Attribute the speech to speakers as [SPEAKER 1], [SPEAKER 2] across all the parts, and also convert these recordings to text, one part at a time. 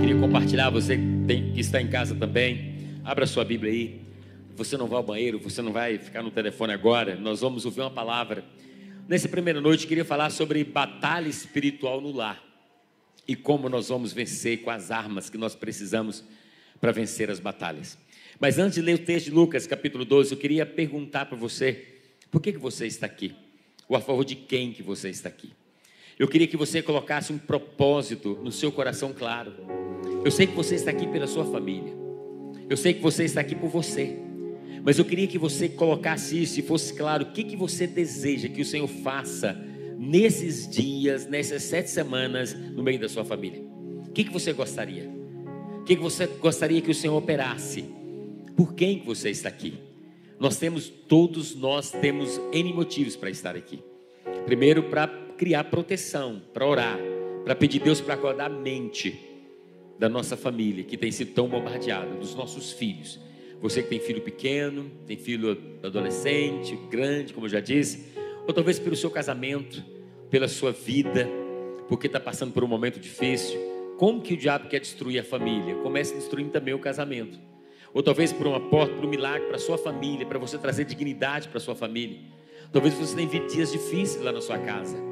[SPEAKER 1] Queria compartilhar, você tem, que está em casa também, abra sua Bíblia aí. Você não vai ao banheiro, você não vai ficar no telefone agora. Nós vamos ouvir uma palavra. Nessa primeira noite, queria falar sobre batalha espiritual no lar e como nós vamos vencer com as armas que nós precisamos para vencer as batalhas. Mas antes de ler o texto de Lucas, capítulo 12, eu queria perguntar para você: por que, que você está aqui? Ou a favor de quem que você está aqui? Eu queria que você colocasse um propósito no seu coração claro. Eu sei que você está aqui pela sua família. Eu sei que você está aqui por você. Mas eu queria que você colocasse isso e fosse claro o que, que você deseja que o Senhor faça nesses dias, nessas sete semanas, no meio da sua família. O que, que você gostaria? O que, que você gostaria que o Senhor operasse? Por quem que você está aqui? Nós temos, todos nós temos N motivos para estar aqui. Primeiro, para criar proteção, para orar, para pedir Deus para acordar a mente da nossa família que tem sido tão bombardeada, dos nossos filhos. Você que tem filho pequeno, tem filho adolescente, grande, como eu já disse, ou talvez pelo seu casamento, pela sua vida, porque está passando por um momento difícil. Como que o diabo quer destruir a família? Comece destruindo também o casamento. Ou talvez por uma porta, por um milagre para sua família, para você trazer dignidade para sua família. Talvez você tenha dias difíceis lá na sua casa.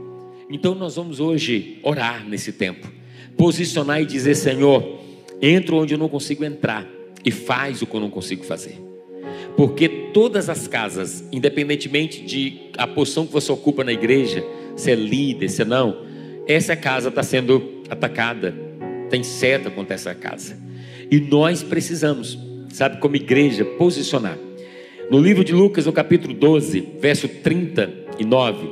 [SPEAKER 1] Então nós vamos hoje orar nesse tempo, posicionar e dizer: Senhor, entro onde eu não consigo entrar e faz o que eu não consigo fazer. Porque todas as casas, independentemente de a posição que você ocupa na igreja, se é líder, se não, essa casa está sendo atacada, tem seta contra essa casa. E nós precisamos, sabe, como igreja, posicionar. No livro de Lucas, no capítulo 12, verso 39,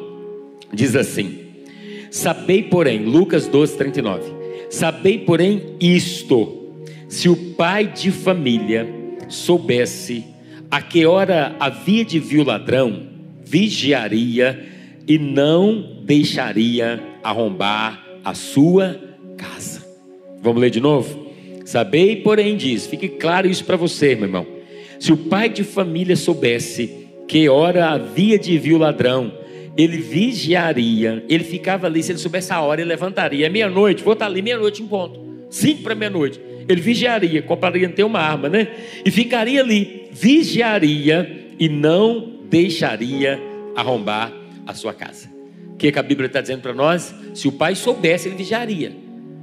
[SPEAKER 1] diz assim: Sabei, porém, Lucas 12, 39. Sabei, porém, isto: se o pai de família soubesse a que hora havia de vir o ladrão, vigiaria e não deixaria arrombar a sua casa. Vamos ler de novo? Sabei, porém, diz, fique claro isso para você, meu irmão. Se o pai de família soubesse que hora havia de vir o ladrão, ele vigiaria, ele ficava ali, se ele soubesse a hora, ele levantaria. Meia-noite, vou estar ali meia-noite em ponto. Cinco para meia-noite. Ele vigiaria, compraria ter uma arma, né? E ficaria ali, vigiaria e não deixaria arrombar a sua casa. O que, que a Bíblia está dizendo para nós? Se o pai soubesse, ele vigiaria.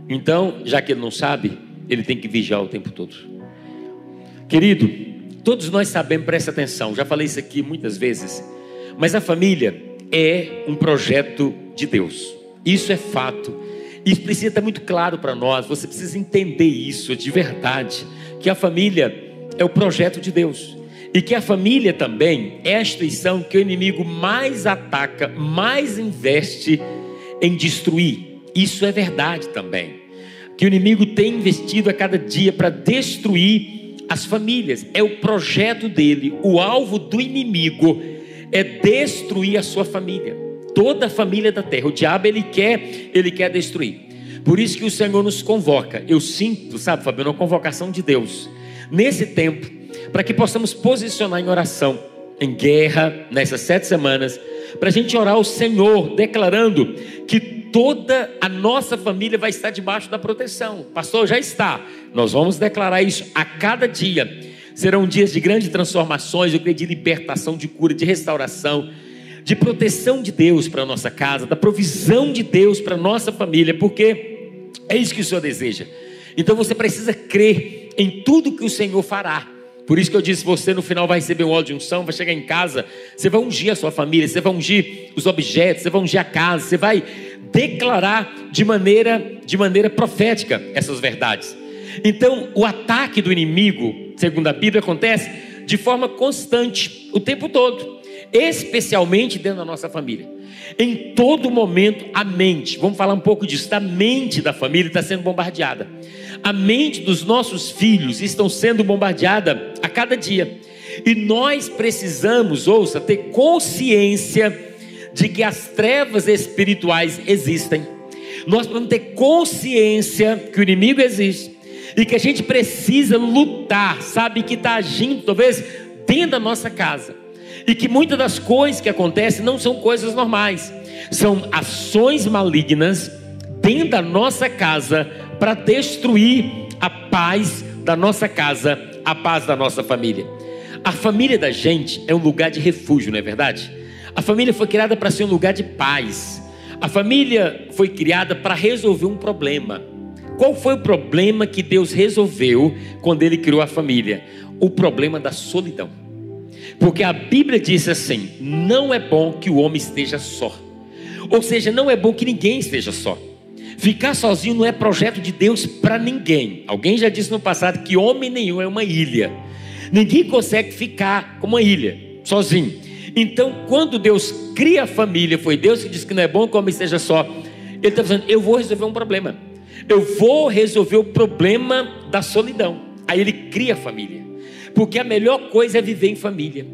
[SPEAKER 1] Então, já que ele não sabe, ele tem que vigiar o tempo todo. Querido, todos nós sabemos, presta atenção, já falei isso aqui muitas vezes, mas a família é um projeto de Deus. Isso é fato. Isso precisa estar muito claro para nós. Você precisa entender isso de verdade. Que a família é o projeto de Deus. E que a família também é a instituição que o inimigo mais ataca, mais investe em destruir. Isso é verdade também. Que o inimigo tem investido a cada dia para destruir as famílias. É o projeto dele. O alvo do inimigo é destruir a sua família, toda a família da terra. O diabo ele quer, ele quer destruir. Por isso que o Senhor nos convoca. Eu sinto, sabe, Fabiano, uma convocação de Deus nesse tempo, para que possamos posicionar em oração, em guerra, nessas sete semanas, para a gente orar ao Senhor, declarando que toda a nossa família vai estar debaixo da proteção. Pastor, já está. Nós vamos declarar isso a cada dia Serão dias de grandes transformações, eu creio, de libertação, de cura, de restauração, de proteção de Deus para a nossa casa, da provisão de Deus para a nossa família, porque é isso que o Senhor deseja. Então você precisa crer em tudo que o Senhor fará. Por isso que eu disse: você no final vai receber um óleo de unção, vai chegar em casa, você vai ungir a sua família, você vai ungir os objetos, você vai ungir a casa, você vai declarar de maneira, de maneira profética essas verdades. Então, o ataque do inimigo, segundo a Bíblia, acontece de forma constante, o tempo todo. especialmente dentro da nossa família. Em todo momento, a mente, vamos falar um pouco disso, da mente da família está sendo bombardeada. A mente dos nossos filhos estão sendo bombardeada a cada dia. E nós precisamos, ouça, ter consciência de que as trevas espirituais existem. Nós precisamos ter consciência que o inimigo existe e que a gente precisa lutar, sabe, que está agindo talvez dentro da nossa casa. E que muitas das coisas que acontecem não são coisas normais, são ações malignas dentro da nossa casa para destruir a paz da nossa casa, a paz da nossa família. A família da gente é um lugar de refúgio, não é verdade? A família foi criada para ser um lugar de paz. A família foi criada para resolver um problema. Qual foi o problema que Deus resolveu quando Ele criou a família? O problema da solidão. Porque a Bíblia diz assim: não é bom que o homem esteja só. Ou seja, não é bom que ninguém esteja só. Ficar sozinho não é projeto de Deus para ninguém. Alguém já disse no passado que homem nenhum é uma ilha. Ninguém consegue ficar como uma ilha, sozinho. Então, quando Deus cria a família, foi Deus que disse que não é bom que o homem esteja só. Ele está dizendo: eu vou resolver um problema. Eu vou resolver o problema da solidão. Aí ele cria a família. Porque a melhor coisa é viver em família.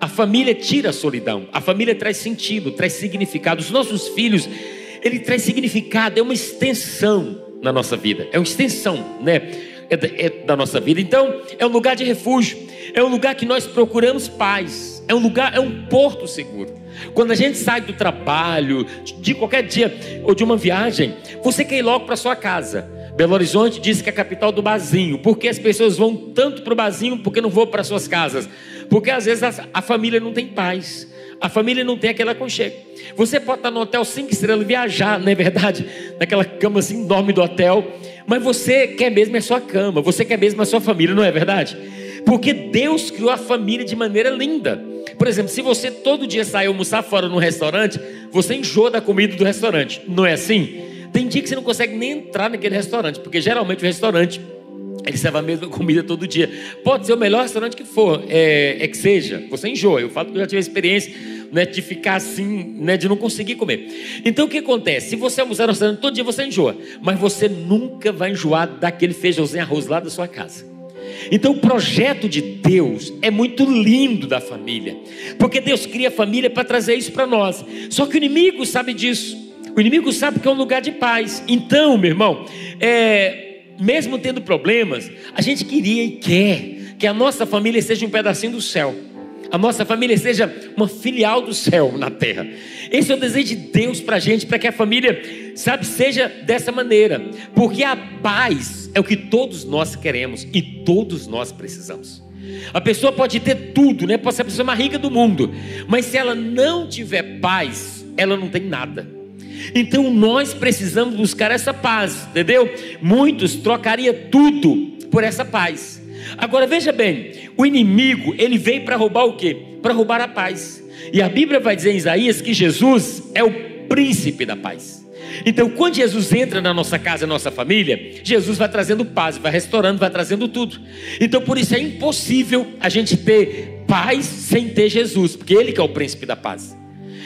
[SPEAKER 1] A família tira a solidão. A família traz sentido, traz significado. Os nossos filhos, ele traz significado, é uma extensão na nossa vida. É uma extensão, né? É, é da nossa vida. Então, é um lugar de refúgio. É um lugar que nós procuramos paz é um lugar, é um porto seguro. Quando a gente sai do trabalho, de qualquer dia ou de uma viagem, você quer ir logo para sua casa. Belo Horizonte diz que é a capital do barzinho. Porque as pessoas vão tanto para o barzinho porque não vão para suas casas? Porque às vezes a, a, família não tem paz. A família não tem aquele aconchego. Você pode estar no hotel cinco estrelas, viajar, não é verdade? Naquela cama assim enorme do hotel. Mas você quer mesmo a sua cama. Você quer mesmo a sua família, não é verdade? Porque Deus criou a família de maneira linda. Por exemplo, se você todo dia sai almoçar fora num restaurante, você enjoa da comida do restaurante. Não é assim? Tem dia que você não consegue nem entrar naquele restaurante, porque geralmente o restaurante ele serve a mesma comida todo dia. Pode ser o melhor restaurante que for, é, é que seja. Você enjoa. Eu falo que eu já tive a experiência né, de ficar assim, né, de não conseguir comer. Então o que acontece? Se você almoçar no restaurante todo dia, você enjoa. Mas você nunca vai enjoar daquele feijãozinho arroz lá da sua casa. Então, o projeto de Deus é muito lindo da família, porque Deus cria a família para trazer isso para nós. Só que o inimigo sabe disso, o inimigo sabe que é um lugar de paz. Então, meu irmão, é, mesmo tendo problemas, a gente queria e quer que a nossa família seja um pedacinho do céu a nossa família seja uma filial do céu na terra. Esse é o desejo de Deus para a gente, para que a família, sabe, seja dessa maneira. Porque a paz é o que todos nós queremos e todos nós precisamos. A pessoa pode ter tudo, né? Pode ser a pessoa mais rica do mundo, mas se ela não tiver paz, ela não tem nada. Então nós precisamos buscar essa paz, entendeu? Muitos trocariam tudo por essa paz. Agora veja bem, o inimigo, ele veio para roubar o quê? Para roubar a paz. E a Bíblia vai dizer em Isaías que Jesus é o príncipe da paz. Então, quando Jesus entra na nossa casa, na nossa família, Jesus vai trazendo paz, vai restaurando, vai trazendo tudo. Então, por isso é impossível a gente ter paz sem ter Jesus, porque Ele que é o príncipe da paz.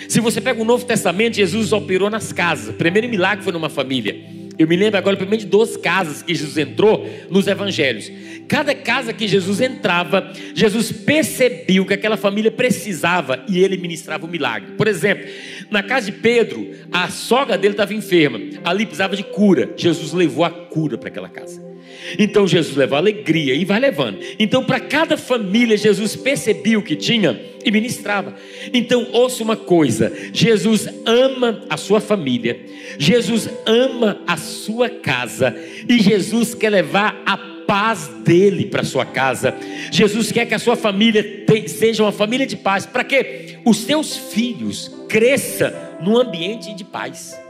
[SPEAKER 1] Se você pega o Novo Testamento, Jesus operou nas casas. O primeiro milagre foi numa família. Eu me lembro agora, pelo de duas casas que Jesus entrou nos evangelhos. Cada casa que Jesus entrava, Jesus percebeu que aquela família precisava e ele ministrava o milagre. Por exemplo, na casa de Pedro, a sogra dele estava enferma, ali precisava de cura. Jesus levou a cura para aquela casa. Então Jesus levou alegria e vai levando. Então, para cada família, Jesus percebia o que tinha e ministrava. Então, ouça uma coisa: Jesus ama a sua família, Jesus ama a sua casa, e Jesus quer levar a paz dele para sua casa. Jesus quer que a sua família seja uma família de paz, para que os seus filhos cresçam num ambiente de paz.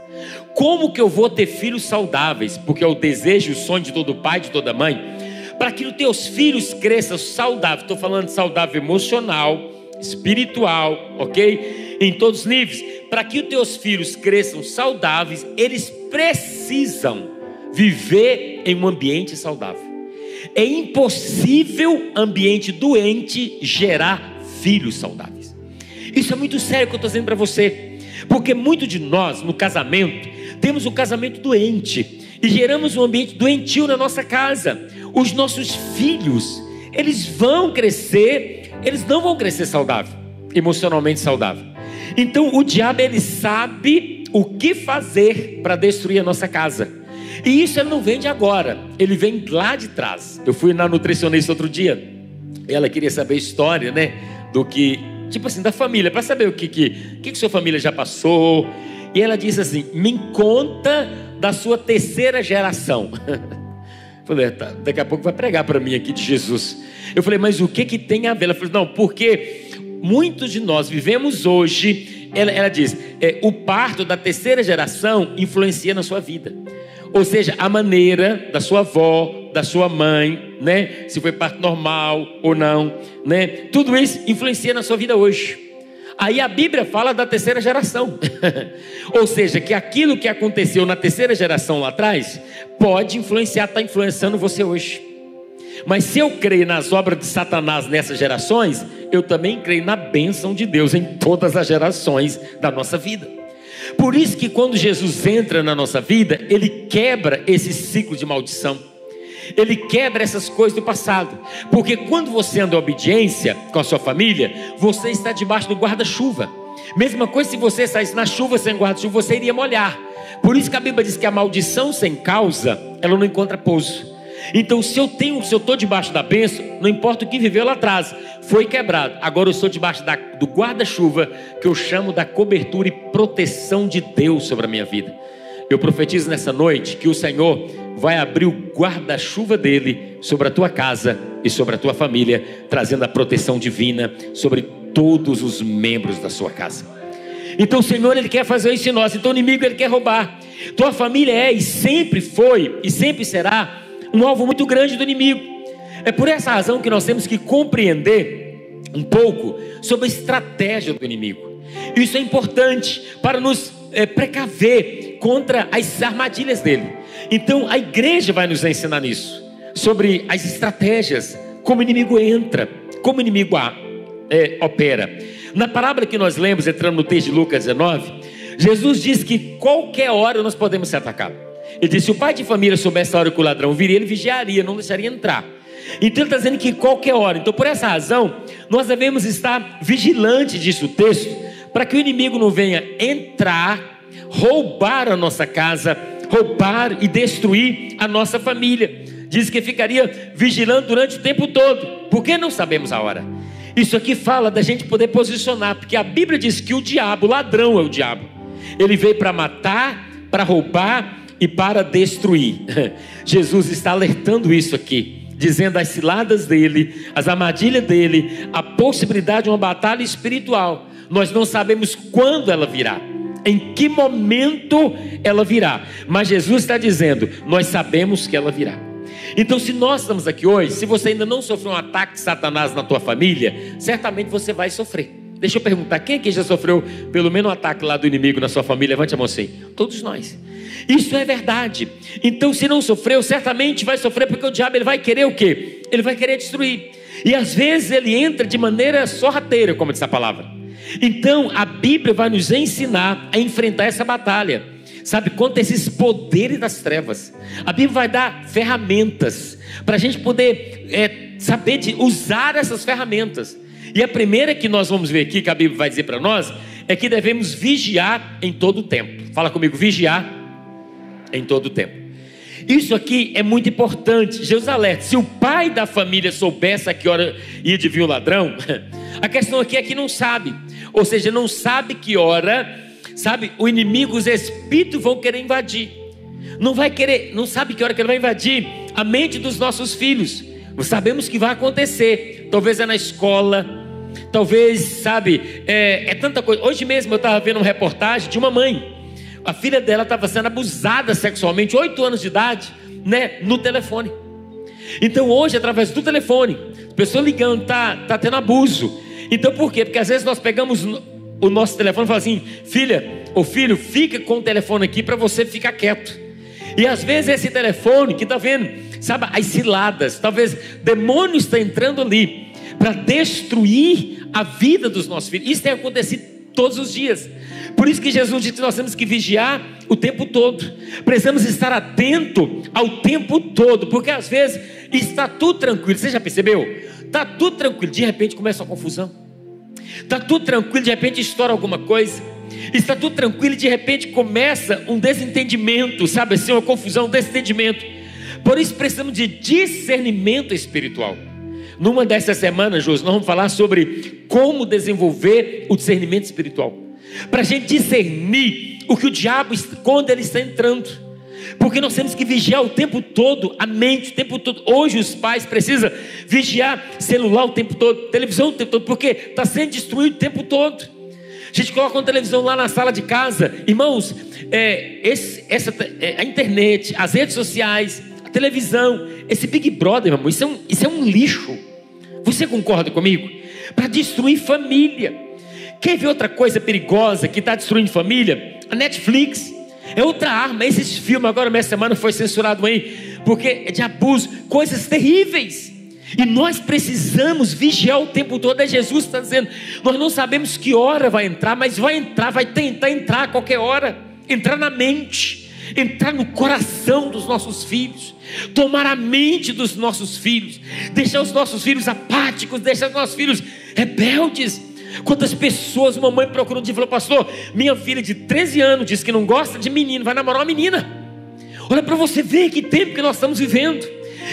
[SPEAKER 1] Como que eu vou ter filhos saudáveis? Porque é o desejo o sonho de todo pai, de toda mãe. Para que os teus filhos cresçam saudáveis. Estou falando saudável emocional, espiritual, ok? Em todos os níveis. Para que os teus filhos cresçam saudáveis, eles precisam viver em um ambiente saudável. É impossível ambiente doente gerar filhos saudáveis. Isso é muito sério que eu estou dizendo para você. Porque muito de nós, no casamento, temos um casamento doente e geramos um ambiente doentio na nossa casa. Os nossos filhos, eles vão crescer, eles não vão crescer saudável, emocionalmente saudável. Então o diabo ele sabe o que fazer para destruir a nossa casa. E isso ele não vem de agora, ele vem lá de trás. Eu fui na nutricionista outro dia, ela queria saber a história, né, do que, tipo assim, da família, para saber o que que, que que sua família já passou. E ela disse assim: "Me conta da sua terceira geração". Falei, tá, daqui a pouco vai pregar para mim aqui de Jesus. Eu falei, mas o que que tem a ver? Ela falou, não, porque muitos de nós vivemos hoje. Ela, ela diz, é, o parto da terceira geração influencia na sua vida. Ou seja, a maneira da sua avó, da sua mãe, né? Se foi parto normal ou não, né? Tudo isso influencia na sua vida hoje. Aí a Bíblia fala da terceira geração. ou seja, que aquilo que aconteceu na terceira geração lá atrás pode influenciar, está influenciando você hoje. Mas se eu creio nas obras de Satanás nessas gerações, eu também creio na bênção de Deus em todas as gerações da nossa vida. Por isso que quando Jesus entra na nossa vida, ele quebra esse ciclo de maldição. Ele quebra essas coisas do passado. Porque quando você anda em obediência com a sua família, você está debaixo do guarda-chuva. Mesma coisa se você saísse na chuva sem guarda-chuva, você iria molhar. Por isso que a Bíblia diz que a maldição sem causa, ela não encontra pouso. Então, se eu tenho, se eu estou debaixo da bênção, não importa o que viveu lá atrás, foi quebrado. Agora eu estou debaixo da, do guarda-chuva que eu chamo da cobertura e proteção de Deus sobre a minha vida. Eu profetizo nessa noite que o Senhor vai abrir o guarda-chuva dele sobre a tua casa e sobre a tua família, trazendo a proteção divina sobre todos os membros da sua casa. Então o Senhor ele quer fazer isso em nós, então o inimigo ele quer roubar. Tua família é e sempre foi e sempre será um alvo muito grande do inimigo. É por essa razão que nós temos que compreender um pouco sobre a estratégia do inimigo. Isso é importante para nos é, precaver contra as armadilhas dele. Então a igreja vai nos ensinar nisso, sobre as estratégias, como o inimigo entra, como o inimigo é, opera. Na parábola que nós lemos, entrando no texto de Lucas 19, Jesus diz que qualquer hora nós podemos ser atacados. Ele disse: se o pai de família soubesse a hora que o ladrão viria, ele vigiaria, não deixaria entrar. Então ele está dizendo que qualquer hora. Então, por essa razão, nós devemos estar vigilantes disso o texto, para que o inimigo não venha entrar, roubar a nossa casa, roubar e destruir a nossa família. Diz que ficaria vigilando durante o tempo todo, porque não sabemos a hora. Isso aqui fala da gente poder posicionar, porque a Bíblia diz que o diabo, ladrão é o diabo. Ele veio para matar, para roubar e para destruir. Jesus está alertando isso aqui, dizendo as ciladas dele, as armadilhas dele, a possibilidade de uma batalha espiritual. Nós não sabemos quando ela virá, em que momento ela virá, mas Jesus está dizendo: nós sabemos que ela virá. Então, se nós estamos aqui hoje, se você ainda não sofreu um ataque de Satanás na tua família, certamente você vai sofrer. Deixa eu perguntar, quem aqui já sofreu pelo menos um ataque lá do inimigo na sua família? Levante a mão assim. Todos nós. Isso é verdade. Então, se não sofreu, certamente vai sofrer, porque o diabo ele vai querer o quê? Ele vai querer destruir. E às vezes ele entra de maneira sorrateira, como diz a palavra. Então, a Bíblia vai nos ensinar a enfrentar essa batalha. Sabe, contra esses poderes das trevas. A Bíblia vai dar ferramentas para a gente poder é, saber de usar essas ferramentas. E a primeira que nós vamos ver aqui, que a Bíblia vai dizer para nós, é que devemos vigiar em todo o tempo. Fala comigo, vigiar em todo o tempo. Isso aqui é muito importante. Jesus alerta: se o pai da família soubesse a que hora ia de vir o ladrão, a questão aqui é que não sabe, ou seja, não sabe que hora, sabe, o inimigo, os espíritos vão querer invadir. Não vai querer, não sabe que hora que ele vai invadir a mente dos nossos filhos. Sabemos que vai acontecer. Talvez é na escola, talvez, sabe, é, é tanta coisa. Hoje mesmo eu estava vendo uma reportagem de uma mãe a filha dela estava sendo abusada sexualmente, oito anos de idade, né, no telefone. Então hoje, através do telefone, pessoa ligando, tá, tá tendo abuso. Então por quê? Porque às vezes nós pegamos o nosso telefone e falamos assim, filha ou filho, fica com o telefone aqui para você ficar quieto. E às vezes esse telefone que está vendo, sabe, as ciladas, talvez demônio está entrando ali para destruir a vida dos nossos filhos. Isso tem acontecido todos os dias. Por isso que Jesus disse que nós temos que vigiar o tempo todo. Precisamos estar atento ao tempo todo, porque às vezes está tudo tranquilo. Você já percebeu? Está tudo tranquilo, de repente começa uma confusão. Está tudo tranquilo, de repente estoura alguma coisa. Está tudo tranquilo e de repente começa um desentendimento, sabe assim, uma confusão, um desentendimento. Por isso precisamos de discernimento espiritual. Numa dessas semanas, José, nós vamos falar sobre como desenvolver o discernimento espiritual. Para a gente discernir o que o diabo, quando ele está entrando. Porque nós temos que vigiar o tempo todo, a mente o tempo todo. Hoje os pais precisam vigiar celular o tempo todo, televisão o tempo todo, porque está sendo destruído o tempo todo. A gente coloca uma televisão lá na sala de casa. Irmãos, é, esse, essa, é, a internet, as redes sociais, a televisão, esse Big Brother, meu amor, isso é um, isso é um lixo. Você concorda comigo? Para destruir família. Quer ver outra coisa perigosa que está destruindo família? A Netflix. É outra arma. Esses filmes, agora minha semana foi censurado aí, porque é de abuso, coisas terríveis. E nós precisamos vigiar o tempo todo. É Jesus está dizendo: nós não sabemos que hora vai entrar, mas vai entrar, vai tentar entrar a qualquer hora, entrar na mente, entrar no coração dos nossos filhos, tomar a mente dos nossos filhos, deixar os nossos filhos apáticos, deixar os nossos filhos rebeldes. Quantas pessoas uma mãe procurou de falou, pastor, minha filha de 13 anos diz que não gosta de menino, vai namorar uma menina. Olha para você ver que tempo que nós estamos vivendo.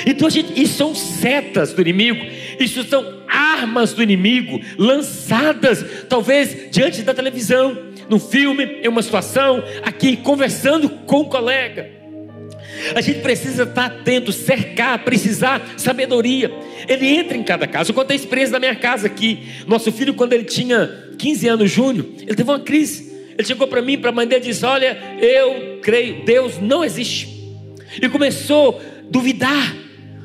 [SPEAKER 1] Então, a gente, isso são setas do inimigo, isso são armas do inimigo lançadas, talvez diante da televisão, no filme, em uma situação, aqui conversando com um colega. A gente precisa estar atento, cercar, precisar sabedoria. Ele entra em cada casa. Eu contei a experiência da minha casa aqui. Nosso filho, quando ele tinha 15 anos, Júnior, ele teve uma crise. Ele chegou para mim, para a mãe dele, e disse: Olha, eu creio, Deus não existe. E começou a duvidar,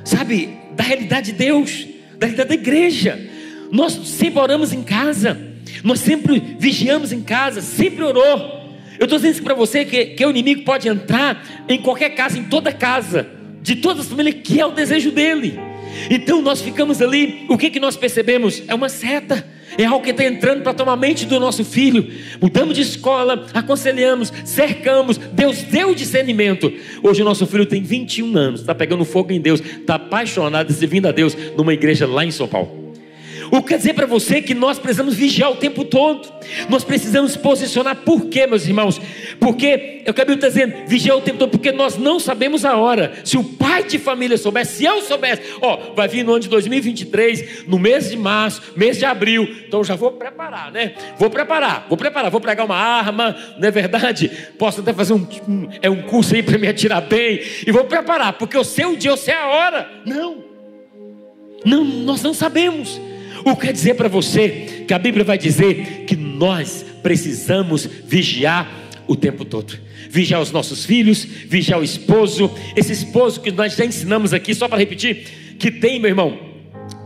[SPEAKER 1] sabe, da realidade de Deus, da realidade da igreja. Nós sempre oramos em casa, nós sempre vigiamos em casa, sempre orou. Eu estou dizendo isso para você que, que o inimigo pode entrar em qualquer casa, em toda casa, de todas as famílias, que é o desejo dele. Então nós ficamos ali, o que, que nós percebemos? É uma seta, é algo que está entrando para tomar a mente do nosso filho. Mudamos de escola, aconselhamos, cercamos, Deus deu discernimento. Hoje o nosso filho tem 21 anos, está pegando fogo em Deus, está apaixonado, servindo a Deus numa igreja lá em São Paulo. O que quer dizer para você que nós precisamos vigiar o tempo todo. Nós precisamos posicionar. Por quê, meus irmãos? Porque eu acabei dizendo, vigiar o tempo todo, porque nós não sabemos a hora. Se o pai de família soubesse, se eu soubesse, ó, vai vir no ano de 2023, no mês de março, mês de abril. Então já vou preparar, né? Vou preparar, vou preparar, vou pregar uma arma, não é verdade? Posso até fazer um, um é um curso aí para me atirar bem e vou preparar, porque eu sei o dia, eu sei a hora. Não. Não, nós não sabemos. O que quer dizer para você que a Bíblia vai dizer que nós precisamos vigiar o tempo todo. Vigiar os nossos filhos, vigiar o esposo, esse esposo que nós já ensinamos aqui, só para repetir, que tem, meu irmão,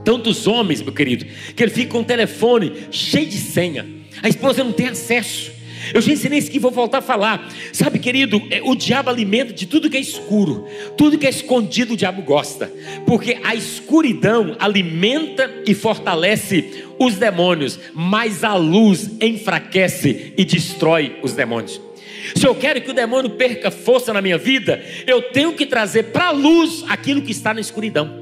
[SPEAKER 1] tantos homens, meu querido, que ele fica com o telefone cheio de senha. A esposa não tem acesso. Eu já ensinei isso aqui, vou voltar a falar. Sabe, querido, é, o diabo alimenta de tudo que é escuro, tudo que é escondido, o diabo gosta, porque a escuridão alimenta e fortalece os demônios, mas a luz enfraquece e destrói os demônios. Se eu quero que o demônio perca força na minha vida, eu tenho que trazer para a luz aquilo que está na escuridão.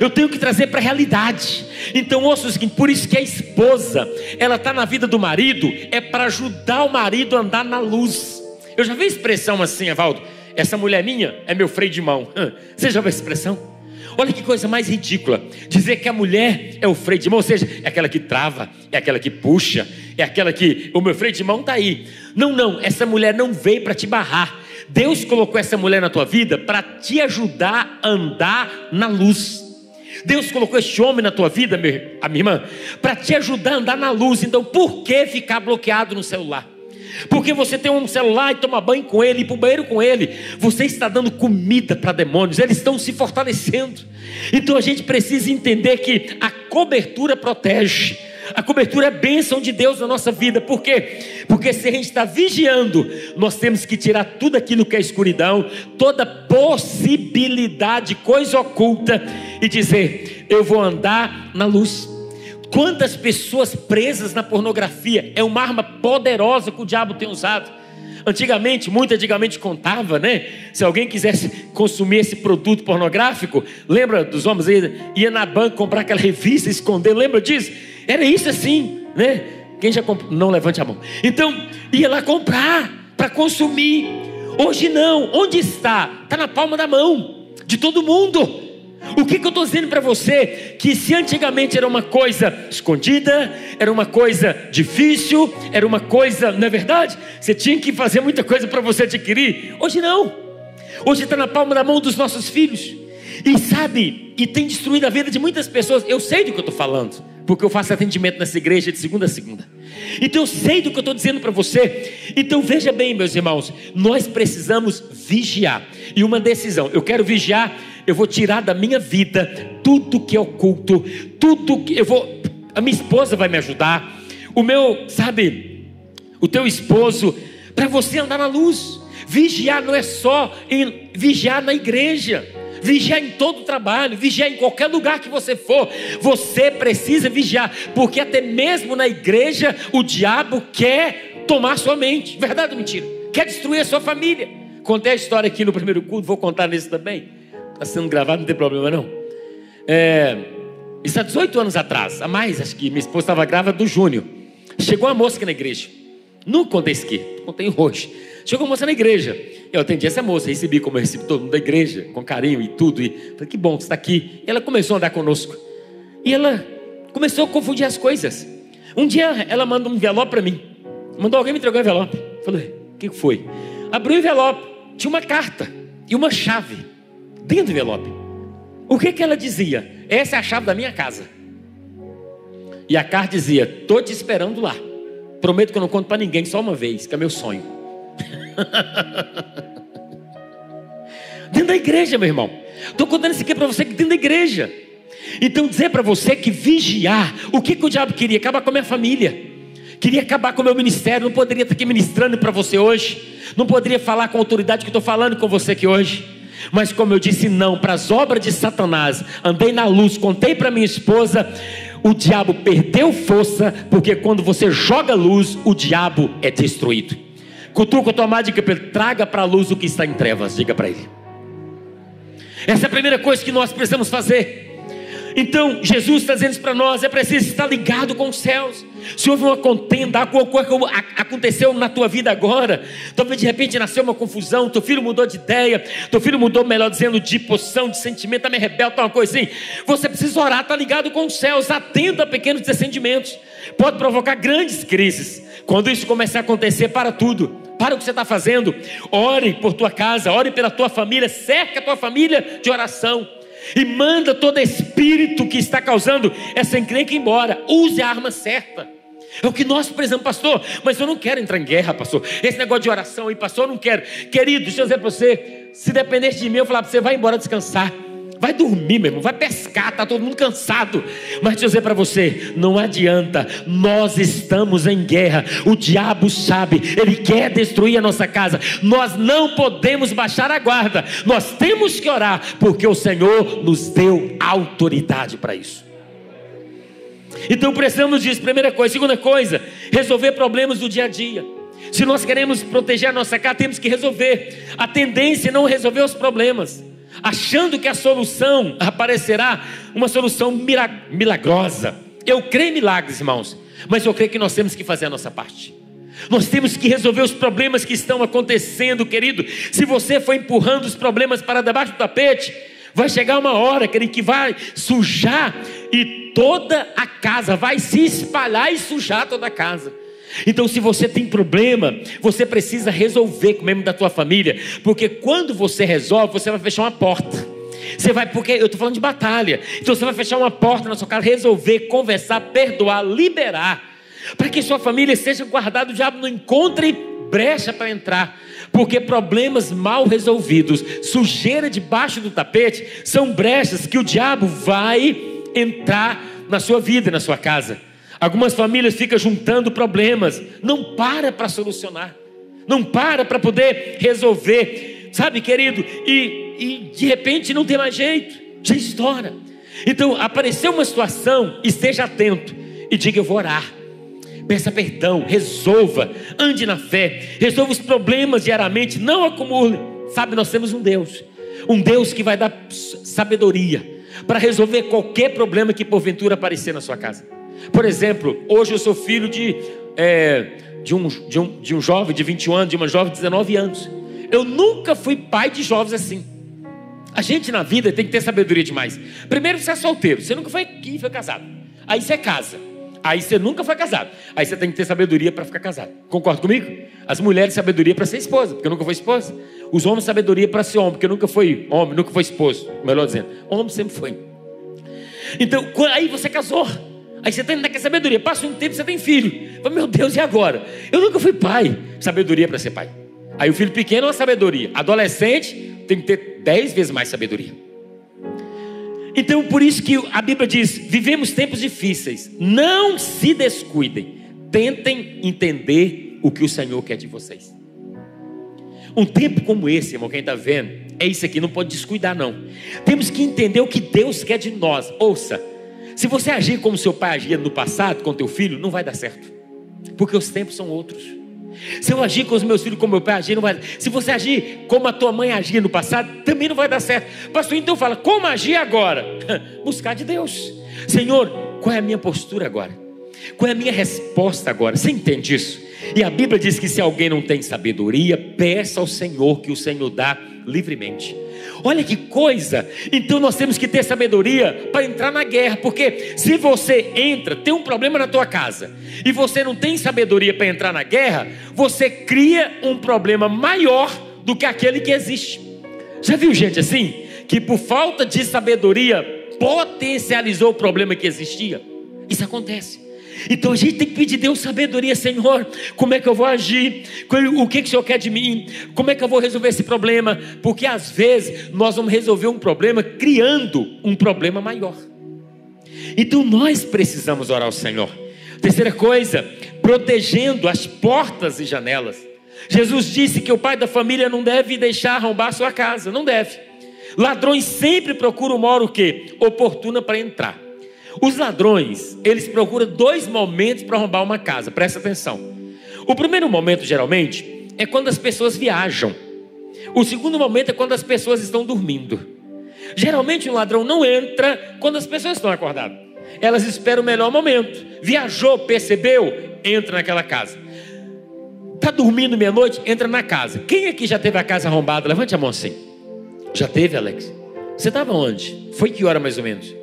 [SPEAKER 1] Eu tenho que trazer para a realidade. Então, ouça o seguinte: por isso que a esposa, ela está na vida do marido, é para ajudar o marido a andar na luz. Eu já vi expressão assim, Evaldo. Essa mulher minha é meu freio de mão. Você já viu a expressão? Olha que coisa mais ridícula. Dizer que a mulher é o freio de mão, ou seja, é aquela que trava, é aquela que puxa, é aquela que o meu freio de mão está aí. Não, não, essa mulher não veio para te barrar. Deus colocou essa mulher na tua vida para te ajudar a andar na luz. Deus colocou este homem na tua vida, a minha irmã, para te ajudar a andar na luz. Então, por que ficar bloqueado no celular? Porque você tem um celular e toma banho com ele, e para o banheiro com ele, você está dando comida para demônios, eles estão se fortalecendo. Então a gente precisa entender que a cobertura protege. A cobertura é bênção de Deus na nossa vida. Por quê? Porque se a gente está vigiando, nós temos que tirar tudo aquilo que é escuridão, toda possibilidade, coisa oculta, e dizer: eu vou andar na luz. Quantas pessoas presas na pornografia? É uma arma poderosa que o diabo tem usado. Antigamente, muito antigamente contava, né? Se alguém quisesse consumir esse produto pornográfico, lembra dos homens aí, ia na banca comprar aquela revista, esconder, lembra disso? Era isso assim, né? Quem já comprou? Não levante a mão. Então, ia lá comprar para consumir. Hoje não. Onde está? Está na palma da mão de todo mundo. O que, que eu estou dizendo para você? Que se antigamente era uma coisa escondida, era uma coisa difícil, era uma coisa, não é verdade? Você tinha que fazer muita coisa para você adquirir. Hoje não. Hoje está na palma da mão dos nossos filhos. E sabe, e tem destruído a vida de muitas pessoas. Eu sei do que eu estou falando, porque eu faço atendimento nessa igreja de segunda a segunda. Então eu sei do que eu estou dizendo para você. Então veja bem, meus irmãos, nós precisamos vigiar. E uma decisão: eu quero vigiar eu vou tirar da minha vida tudo que é oculto, tudo que eu vou. A minha esposa vai me ajudar, o meu, sabe, o teu esposo, para você andar na luz. Vigiar não é só em, vigiar na igreja, vigiar em todo o trabalho, vigiar em qualquer lugar que você for. Você precisa vigiar, porque até mesmo na igreja o diabo quer tomar sua mente. Verdade ou mentira? Quer destruir a sua família. Contei a história aqui no primeiro culto, vou contar nesse também. Está sendo gravado, não tem problema não. É, isso há 18 anos atrás, a mais, acho que minha esposa estava grávida do Júnior. Chegou uma moça aqui na igreja. Não contei isso aqui, contei hoje. Chegou uma moça na igreja. Eu atendi essa moça, recebi como eu recebi todo mundo da igreja, com carinho e tudo. E falei, que bom que está aqui. E ela começou a andar conosco. E ela começou a confundir as coisas. Um dia ela mandou um envelope para mim. Mandou alguém me entregar um envelope. Falei, o que foi? Abriu o envelope, tinha uma carta e uma chave dentro do envelope. O que, que ela dizia? Essa é a chave da minha casa. E a carta dizia: Estou te esperando lá. Prometo que eu não conto para ninguém, só uma vez, que é meu sonho. dentro da igreja, meu irmão. Estou contando isso aqui para você que dentro da igreja. Então, dizer para você que vigiar, o que, que o diabo queria? Acabar com a minha família, queria acabar com o meu ministério. Não poderia estar aqui ministrando para você hoje, não poderia falar com a autoridade que estou falando com você aqui hoje. Mas como eu disse não para as obras de Satanás, andei na luz, contei para minha esposa, o diabo perdeu força, porque quando você joga luz, o diabo é destruído. Cutuca o tomar, diga para ele, traga para a luz o que está em trevas, diga para ele. Essa é a primeira coisa que nós precisamos fazer. Então, Jesus está dizendo para nós: é preciso estar ligado com os céus. Se houve uma contenda, alguma coisa que aconteceu na tua vida agora, talvez de repente nasceu uma confusão, teu filho mudou de ideia, teu filho mudou, melhor dizendo, de posição, de sentimento, está meio rebelde, está uma coisa assim. Você precisa orar, está ligado com os céus, atenta a pequenos descendimentos. Pode provocar grandes crises. Quando isso começar a acontecer, para tudo. Para o que você está fazendo. Ore por tua casa, ore pela tua família, cerca a tua família de oração e manda todo espírito que está causando essa encrenca embora. Use a arma certa. É o que nós precisamos, pastor. Mas eu não quero entrar em guerra, pastor. Esse negócio de oração aí, pastor, eu não quero. Querido, deixa eu dizer para você: se dependesse de mim, eu falar para você, vai embora descansar. Vai dormir, meu irmão, vai pescar, está todo mundo cansado. Mas dizer para você: não adianta, nós estamos em guerra. O diabo sabe, ele quer destruir a nossa casa. Nós não podemos baixar a guarda, nós temos que orar, porque o Senhor nos deu autoridade para isso. Então precisamos disso, primeira coisa. Segunda coisa, resolver problemas do dia a dia. Se nós queremos proteger a nossa casa, temos que resolver. A tendência é não resolver os problemas achando que a solução aparecerá uma solução milagrosa. Eu creio em milagres, irmãos, mas eu creio que nós temos que fazer a nossa parte. Nós temos que resolver os problemas que estão acontecendo, querido. Se você for empurrando os problemas para debaixo do tapete, vai chegar uma hora, querido, que vai sujar e toda a casa vai se espalhar e sujar toda a casa. Então, se você tem problema, você precisa resolver com o membro da tua família, porque quando você resolve, você vai fechar uma porta. Você vai, porque eu estou falando de batalha. Então você vai fechar uma porta na sua casa, resolver, conversar, perdoar, liberar, para que sua família seja guardada, o diabo não encontre brecha para entrar. Porque problemas mal resolvidos, sujeira debaixo do tapete, são brechas que o diabo vai entrar na sua vida, na sua casa. Algumas famílias ficam juntando problemas, não para para solucionar, não para para poder resolver, sabe, querido? E, e de repente não tem mais jeito, já estoura. Então, apareceu uma situação, esteja atento. e diga: Eu vou orar. Peça perdão, resolva, ande na fé, resolva os problemas diariamente, não acumule. Sabe, nós temos um Deus, um Deus que vai dar sabedoria para resolver qualquer problema que porventura aparecer na sua casa. Por exemplo, hoje eu sou filho de, é, de, um, de, um, de um jovem de 21 anos, de uma jovem de 19 anos. Eu nunca fui pai de jovens assim. A gente na vida tem que ter sabedoria demais. Primeiro você é solteiro, você nunca foi foi casado. Aí você casa. Aí você nunca foi casado. Aí você tem que ter sabedoria para ficar casado. Concorda comigo? As mulheres sabedoria para ser esposa, porque nunca foi esposa. Os homens sabedoria para ser homem, porque nunca foi homem, nunca foi esposo. Melhor dizendo, homem sempre foi. Então, aí você casou. Aí você tem que ter sabedoria. Passa um tempo, você tem filho. Fala, meu Deus, e agora? Eu nunca fui pai. Sabedoria para ser pai. Aí o filho pequeno é uma sabedoria. Adolescente tem que ter dez vezes mais sabedoria. Então, por isso que a Bíblia diz: vivemos tempos difíceis. Não se descuidem. Tentem entender o que o Senhor quer de vocês. Um tempo como esse, irmão, quem está vendo, é isso aqui, não pode descuidar, não. Temos que entender o que Deus quer de nós. Ouça, se você agir como seu pai agia no passado com teu filho, não vai dar certo. Porque os tempos são outros. Se eu agir com os meus filhos como meu pai agia, não vai. Se você agir como a tua mãe agia no passado, também não vai dar certo. Pastor, então fala, como agir agora? Buscar de Deus. Senhor, qual é a minha postura agora? Qual é a minha resposta agora? Você entende isso? E a Bíblia diz que se alguém não tem sabedoria, peça ao Senhor que o Senhor dá livremente. Olha que coisa! Então nós temos que ter sabedoria para entrar na guerra, porque se você entra, tem um problema na tua casa, e você não tem sabedoria para entrar na guerra, você cria um problema maior do que aquele que existe. Já viu gente assim? Que por falta de sabedoria potencializou o problema que existia? Isso acontece. Então a gente tem que pedir a Deus sabedoria, Senhor. Como é que eu vou agir? O que, que o Senhor quer de mim? Como é que eu vou resolver esse problema? Porque às vezes nós vamos resolver um problema criando um problema maior. Então nós precisamos orar ao Senhor. Terceira coisa, protegendo as portas e janelas. Jesus disse que o pai da família não deve deixar arrombar sua casa, não deve. Ladrões sempre procuram uma hora o quê? Oportuna para entrar. Os ladrões, eles procuram dois momentos para roubar uma casa, presta atenção. O primeiro momento, geralmente, é quando as pessoas viajam. O segundo momento é quando as pessoas estão dormindo. Geralmente o ladrão não entra quando as pessoas estão acordadas. Elas esperam o melhor momento. Viajou, percebeu, entra naquela casa. Está dormindo meia-noite, entra na casa. Quem aqui já teve a casa arrombada? Levante a mão assim. Já teve, Alex? Você estava onde? Foi que hora mais ou menos?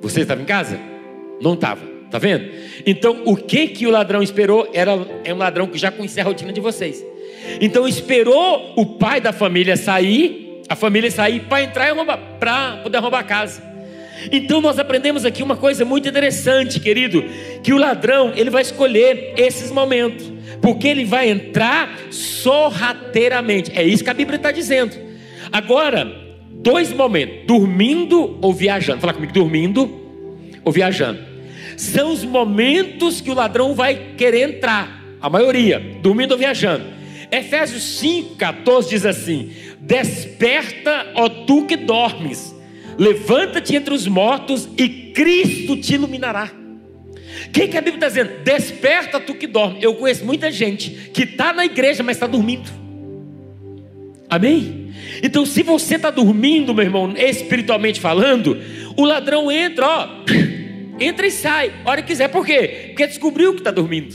[SPEAKER 1] Você estava em casa? Não estava. Tá vendo? Então, o que que o ladrão esperou era é um ladrão que já conhecia a rotina de vocês. Então, esperou o pai da família sair, a família sair para entrar para poder roubar a casa. Então, nós aprendemos aqui uma coisa muito interessante, querido, que o ladrão ele vai escolher esses momentos, porque ele vai entrar sorrateiramente. É isso que a Bíblia está dizendo. Agora, dois momentos: dormindo ou viajando. Fala comigo, dormindo ou viajando. São os momentos que o ladrão vai querer entrar. A maioria, dormindo ou viajando. Efésios 5, 14 diz assim: Desperta, ó tu que dormes, levanta-te entre os mortos e Cristo te iluminará. O que, a Bíblia está dizendo? Desperta tu que dorme. Eu conheço muita gente que está na igreja, mas está dormindo. Amém? Então, se você está dormindo, meu irmão, espiritualmente falando, o ladrão entra, ó, entra e sai, hora que quiser. Por quê? Porque descobriu que está dormindo.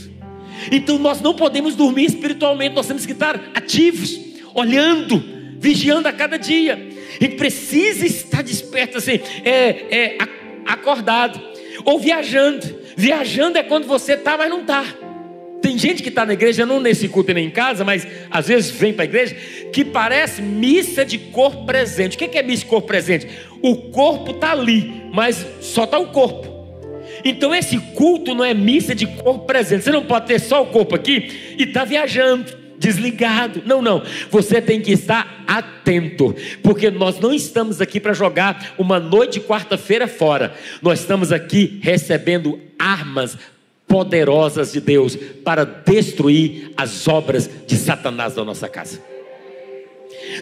[SPEAKER 1] Então, nós não podemos dormir espiritualmente, nós temos que estar ativos, olhando, vigiando a cada dia. E precisa estar desperto, assim, é, é acordado, ou viajando. Viajando é quando você está, mas não está. Tem gente que está na igreja, não nesse culto nem em casa, mas às vezes vem para a igreja, que parece missa de corpo presente. O que é missa de corpo presente? O corpo está ali, mas só está o corpo. Então esse culto não é missa de corpo presente. Você não pode ter só o corpo aqui e estar tá viajando, desligado. Não, não. Você tem que estar atento, porque nós não estamos aqui para jogar uma noite de quarta-feira fora. Nós estamos aqui recebendo armas poderosas de Deus para destruir as obras de Satanás da nossa casa.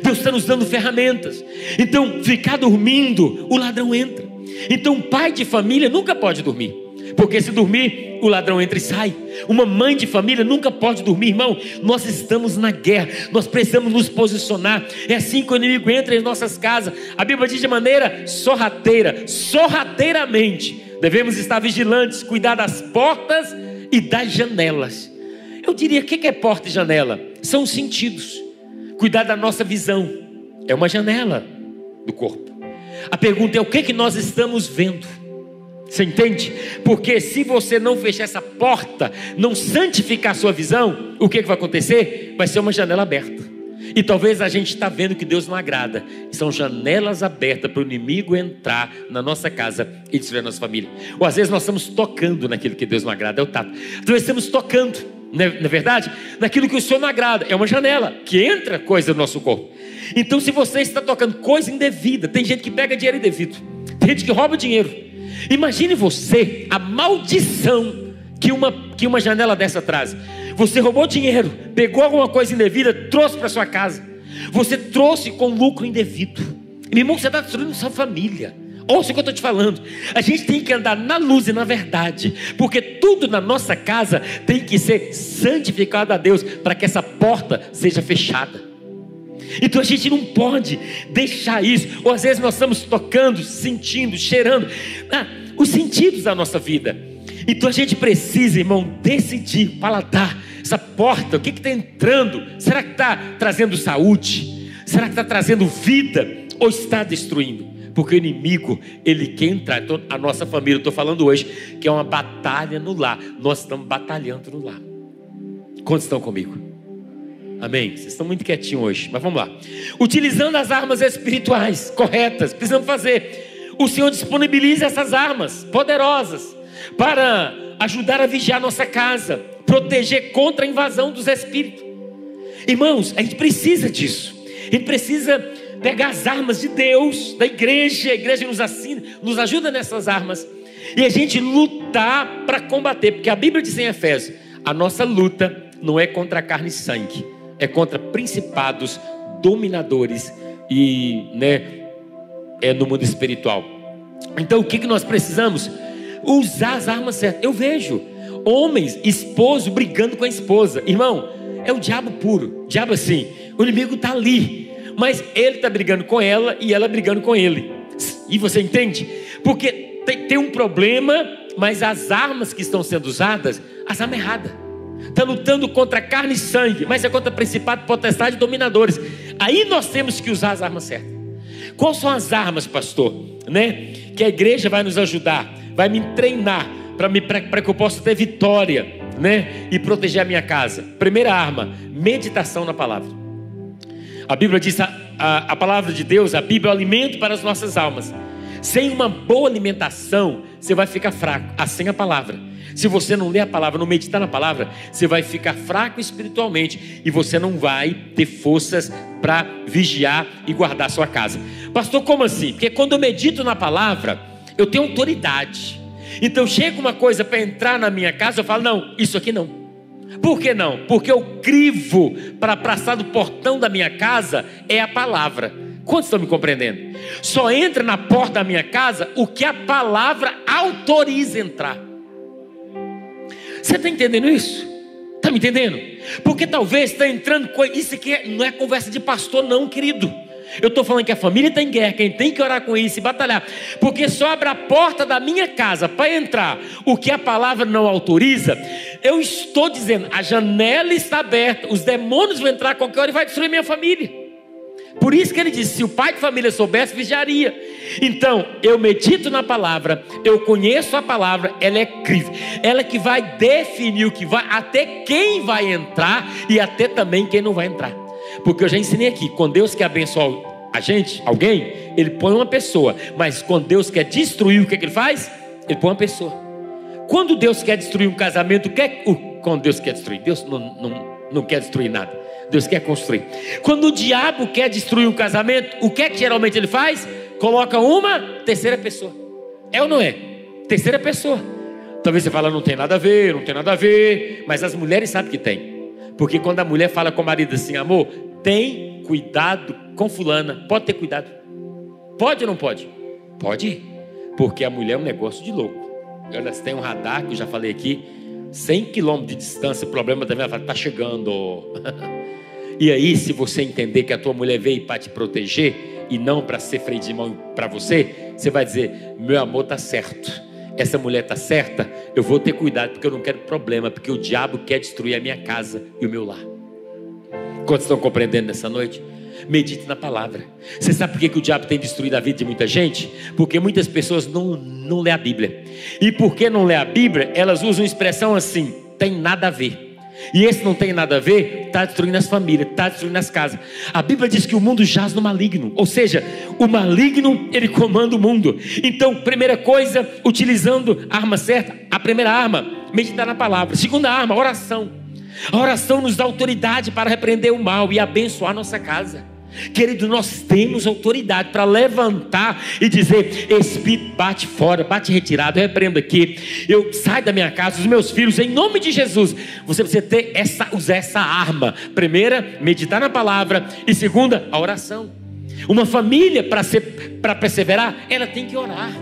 [SPEAKER 1] Deus está nos dando ferramentas. Então, ficar dormindo, o ladrão entra. Então, um pai de família nunca pode dormir. Porque se dormir, o ladrão entra e sai. Uma mãe de família nunca pode dormir, irmão. Nós estamos na guerra, nós precisamos nos posicionar. É assim que o inimigo entra em nossas casas. A Bíblia diz de maneira sorrateira, sorrateiramente. Devemos estar vigilantes, cuidar das portas e das janelas. Eu diria: o que é porta e janela? São os sentidos. Cuidar da nossa visão. É uma janela do corpo. A pergunta é: o que, que nós estamos vendo? Você entende? Porque se você não fechar essa porta, não santificar a sua visão, o que, que vai acontecer? Vai ser uma janela aberta. E talvez a gente está vendo que Deus não agrada. São janelas abertas para o inimigo entrar na nossa casa e destruir a nossa família. Ou às vezes nós estamos tocando naquilo que Deus não agrada, é o tato. Então estamos tocando, na é, é verdade, naquilo que o Senhor não agrada. É uma janela que entra coisa no nosso corpo. Então, se você está tocando coisa indevida, tem gente que pega dinheiro indevido, tem gente que rouba dinheiro. Imagine você a maldição que uma, que uma janela dessa traz. Você roubou dinheiro, pegou alguma coisa indevida, trouxe para sua casa. Você trouxe com lucro indevido. Meu irmão, você está destruindo sua família. Ouça o que eu estou te falando. A gente tem que andar na luz e na verdade, porque tudo na nossa casa tem que ser santificado a Deus para que essa porta seja fechada. Então a gente não pode deixar isso. Ou às vezes nós estamos tocando, sentindo, cheirando ah, os sentidos da nossa vida. Então a gente precisa, irmão, decidir, paladar essa porta. O que está entrando? Será que está trazendo saúde? Será que está trazendo vida? Ou está destruindo? Porque o inimigo, ele quer entrar. Então, a nossa família, eu estou falando hoje, que é uma batalha no lar. Nós estamos batalhando no lar. Quantos estão comigo? Amém? Vocês estão muito quietinhos hoje, mas vamos lá. Utilizando as armas espirituais corretas, precisamos fazer. O Senhor disponibiliza essas armas poderosas para ajudar a vigiar nossa casa, proteger contra a invasão dos espíritos. Irmãos, a gente precisa disso. A gente precisa pegar as armas de Deus, da igreja, a igreja nos assina, nos ajuda nessas armas, e a gente lutar para combater, porque a Bíblia diz em Efésios: a nossa luta não é contra carne e sangue, é contra principados, dominadores e, né, é no mundo espiritual. Então, o que, que nós precisamos? Usar as armas certas. Eu vejo homens, esposo brigando com a esposa. Irmão, é o diabo puro. Diabo assim, o inimigo está ali, mas ele está brigando com ela e ela brigando com ele. E você entende? Porque tem, tem um problema, mas as armas que estão sendo usadas, as armas erradas está lutando contra carne e sangue, mas é contra principado, potestade e dominadores. Aí nós temos que usar as armas certas. Quais são as armas, pastor? Né? Que a igreja vai nos ajudar, vai me treinar para que eu possa ter vitória, né? E proteger a minha casa. Primeira arma: meditação na palavra. A Bíblia diz: a, a, a palavra de Deus, a Bíblia é o alimento para as nossas almas. Sem uma boa alimentação, você vai ficar fraco. Assim a palavra. Se você não ler a palavra, não meditar na palavra, você vai ficar fraco espiritualmente e você não vai ter forças para vigiar e guardar sua casa. Pastor, como assim? Porque quando eu medito na palavra, eu tenho autoridade. Então chega uma coisa para entrar na minha casa, eu falo: não, isso aqui não. Por que não? Porque o crivo para passar do portão da minha casa é a palavra. Quantos estão me compreendendo? Só entra na porta da minha casa o que a palavra autoriza entrar. Você está entendendo isso? Está me entendendo? Porque talvez está entrando. Isso aqui é, não é conversa de pastor, não, querido. Eu estou falando que a família está em guerra, quem tem que orar com isso e batalhar, porque só abre a porta da minha casa para entrar o que a palavra não autoriza. Eu estou dizendo, a janela está aberta, os demônios vão entrar a qualquer hora e vai destruir minha família. Por isso que ele disse: se o pai de família soubesse, vigiaria. Então, eu medito na palavra, eu conheço a palavra, ela é crível, ela que vai definir o que vai, até quem vai entrar e até também quem não vai entrar. Porque eu já ensinei aqui: quando Deus quer abençoar a gente, alguém, ele põe uma pessoa, mas quando Deus quer destruir, o que, é que ele faz? Ele põe uma pessoa. Quando Deus quer destruir um casamento, o que é, quando Deus quer destruir? Deus não, não, não quer destruir nada. Deus quer construir. Quando o diabo quer destruir um casamento, o que é que geralmente ele faz? Coloca uma terceira pessoa. É ou não é? Terceira pessoa. Talvez você fale, não tem nada a ver, não tem nada a ver, mas as mulheres sabem que tem. Porque quando a mulher fala com o marido assim, amor, tem cuidado com fulana, pode ter cuidado. Pode ou não pode? Pode. Porque a mulher é um negócio de louco. Elas têm um radar, que eu já falei aqui, 100 quilômetros de distância, o problema também ela está chegando. e aí, se você entender que a tua mulher veio para te proteger e não para ser freio de mão para você, você vai dizer: meu amor está certo. Essa mulher está certa, eu vou ter cuidado porque eu não quero problema, porque o diabo quer destruir a minha casa e o meu lar. Quantos estão compreendendo nessa noite? Medite na palavra. Você sabe por que, que o diabo tem destruído a vida de muita gente? Porque muitas pessoas não, não lê a Bíblia. E porque não lê a Bíblia, elas usam expressão assim: tem nada a ver. E esse não tem nada a ver, está destruindo as famílias, está destruindo as casas. A Bíblia diz que o mundo jaz no maligno, ou seja, o maligno ele comanda o mundo. Então, primeira coisa, utilizando a arma certa, a primeira arma, meditar na palavra. Segunda arma, oração. A oração nos dá autoridade para repreender o mal e abençoar nossa casa. Querido, nós temos autoridade para levantar e dizer: Espírito, bate fora, bate retirado, repreendo aqui, eu saio da minha casa, os meus filhos, em nome de Jesus. Você precisa ter essa, usar essa arma. Primeira, meditar na palavra, e segunda, a oração. Uma família, para perseverar, ela tem que orar.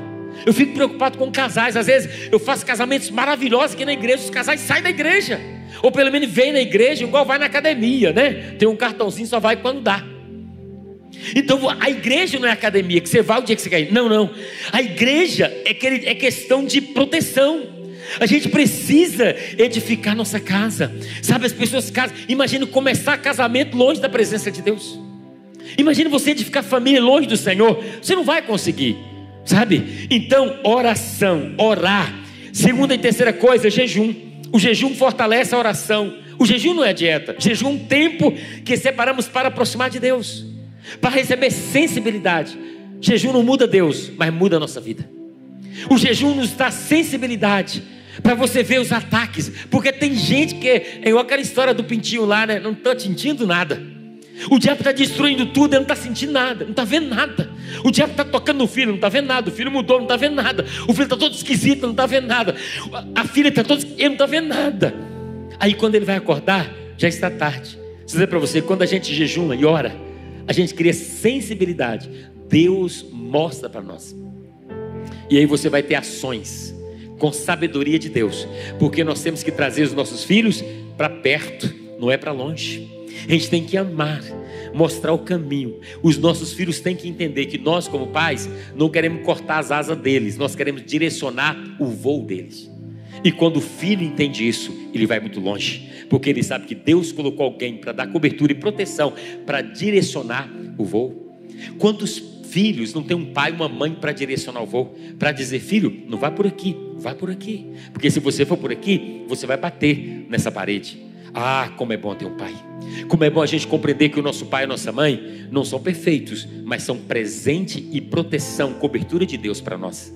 [SPEAKER 1] Eu fico preocupado com casais. Às vezes eu faço casamentos maravilhosos aqui na igreja, os casais saem da igreja. Ou pelo menos vêm na igreja, igual vai na academia, né? Tem um cartãozinho, só vai quando dá. Então a igreja não é academia, que você vai o dia que você quer ir. Não, não. A igreja é, é questão de proteção. A gente precisa edificar nossa casa. Sabe, as pessoas casam. Imagina começar casamento longe da presença de Deus. Imagina você edificar família longe do Senhor. Você não vai conseguir. Sabe? Então, oração, orar. Segunda e terceira coisa, jejum. O jejum fortalece a oração. O jejum não é dieta. Jejum é um tempo que separamos para aproximar de Deus para receber sensibilidade. Jejum não muda Deus, mas muda a nossa vida. O jejum nos dá sensibilidade para você ver os ataques, porque tem gente que é igual aquela história do pintinho lá, né? Não está sentindo nada. O diabo está destruindo tudo, ele não está sentindo nada, não está vendo nada. O diabo está tocando no filho, não está vendo nada. O filho mudou, não está vendo nada. O filho está todo esquisito, não está vendo nada. A filha está todo, ele não está vendo nada. Aí quando ele vai acordar, já está tarde. Vou dizer para você, quando a gente jejuma e ora, a gente cria sensibilidade. Deus mostra para nós. E aí você vai ter ações com sabedoria de Deus, porque nós temos que trazer os nossos filhos para perto, não é para longe. A gente tem que amar, mostrar o caminho. Os nossos filhos têm que entender que nós, como pais, não queremos cortar as asas deles, nós queremos direcionar o voo deles. E quando o filho entende isso, ele vai muito longe, porque ele sabe que Deus colocou alguém para dar cobertura e proteção, para direcionar o voo. Quantos filhos não tem um pai e uma mãe para direcionar o voo, para dizer, filho, não vá por aqui, vá por aqui, porque se você for por aqui, você vai bater nessa parede. Ah, como é bom ter um pai. Como é bom a gente compreender que o nosso pai e a nossa mãe não são perfeitos, mas são presente e proteção, cobertura de Deus para nós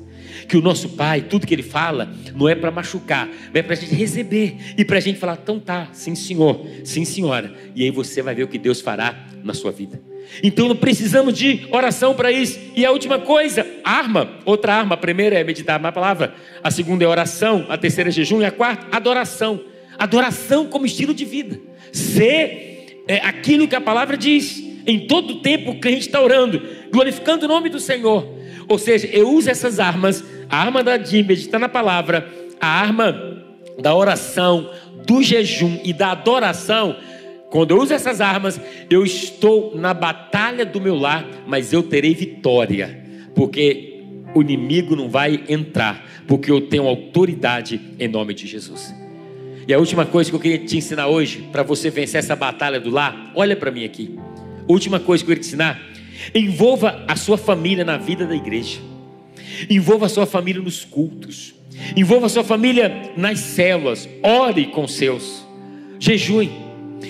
[SPEAKER 1] que o nosso pai, tudo que ele fala, não é para machucar, é para a gente receber e para a gente falar, então tá, sim senhor, sim senhora. E aí você vai ver o que Deus fará na sua vida. Então não precisamos de oração para isso. E a última coisa, arma, outra arma. A primeira é meditar na palavra, a segunda é oração, a terceira é jejum e a quarta, adoração. Adoração como estilo de vida. Ser é, aquilo que a palavra diz. Em todo tempo que a gente está orando, glorificando o nome do Senhor. Ou seja, eu uso essas armas a arma da de meditar na palavra, a arma da oração, do jejum e da adoração. Quando eu uso essas armas, eu estou na batalha do meu lar, mas eu terei vitória, porque o inimigo não vai entrar, porque eu tenho autoridade em nome de Jesus. E a última coisa que eu queria te ensinar hoje, para você vencer essa batalha do lar, olha para mim aqui. Última coisa que eu queria te ensinar: envolva a sua família na vida da igreja. Envolva a sua família nos cultos. Envolva a sua família nas células. Ore com seus. Jejue.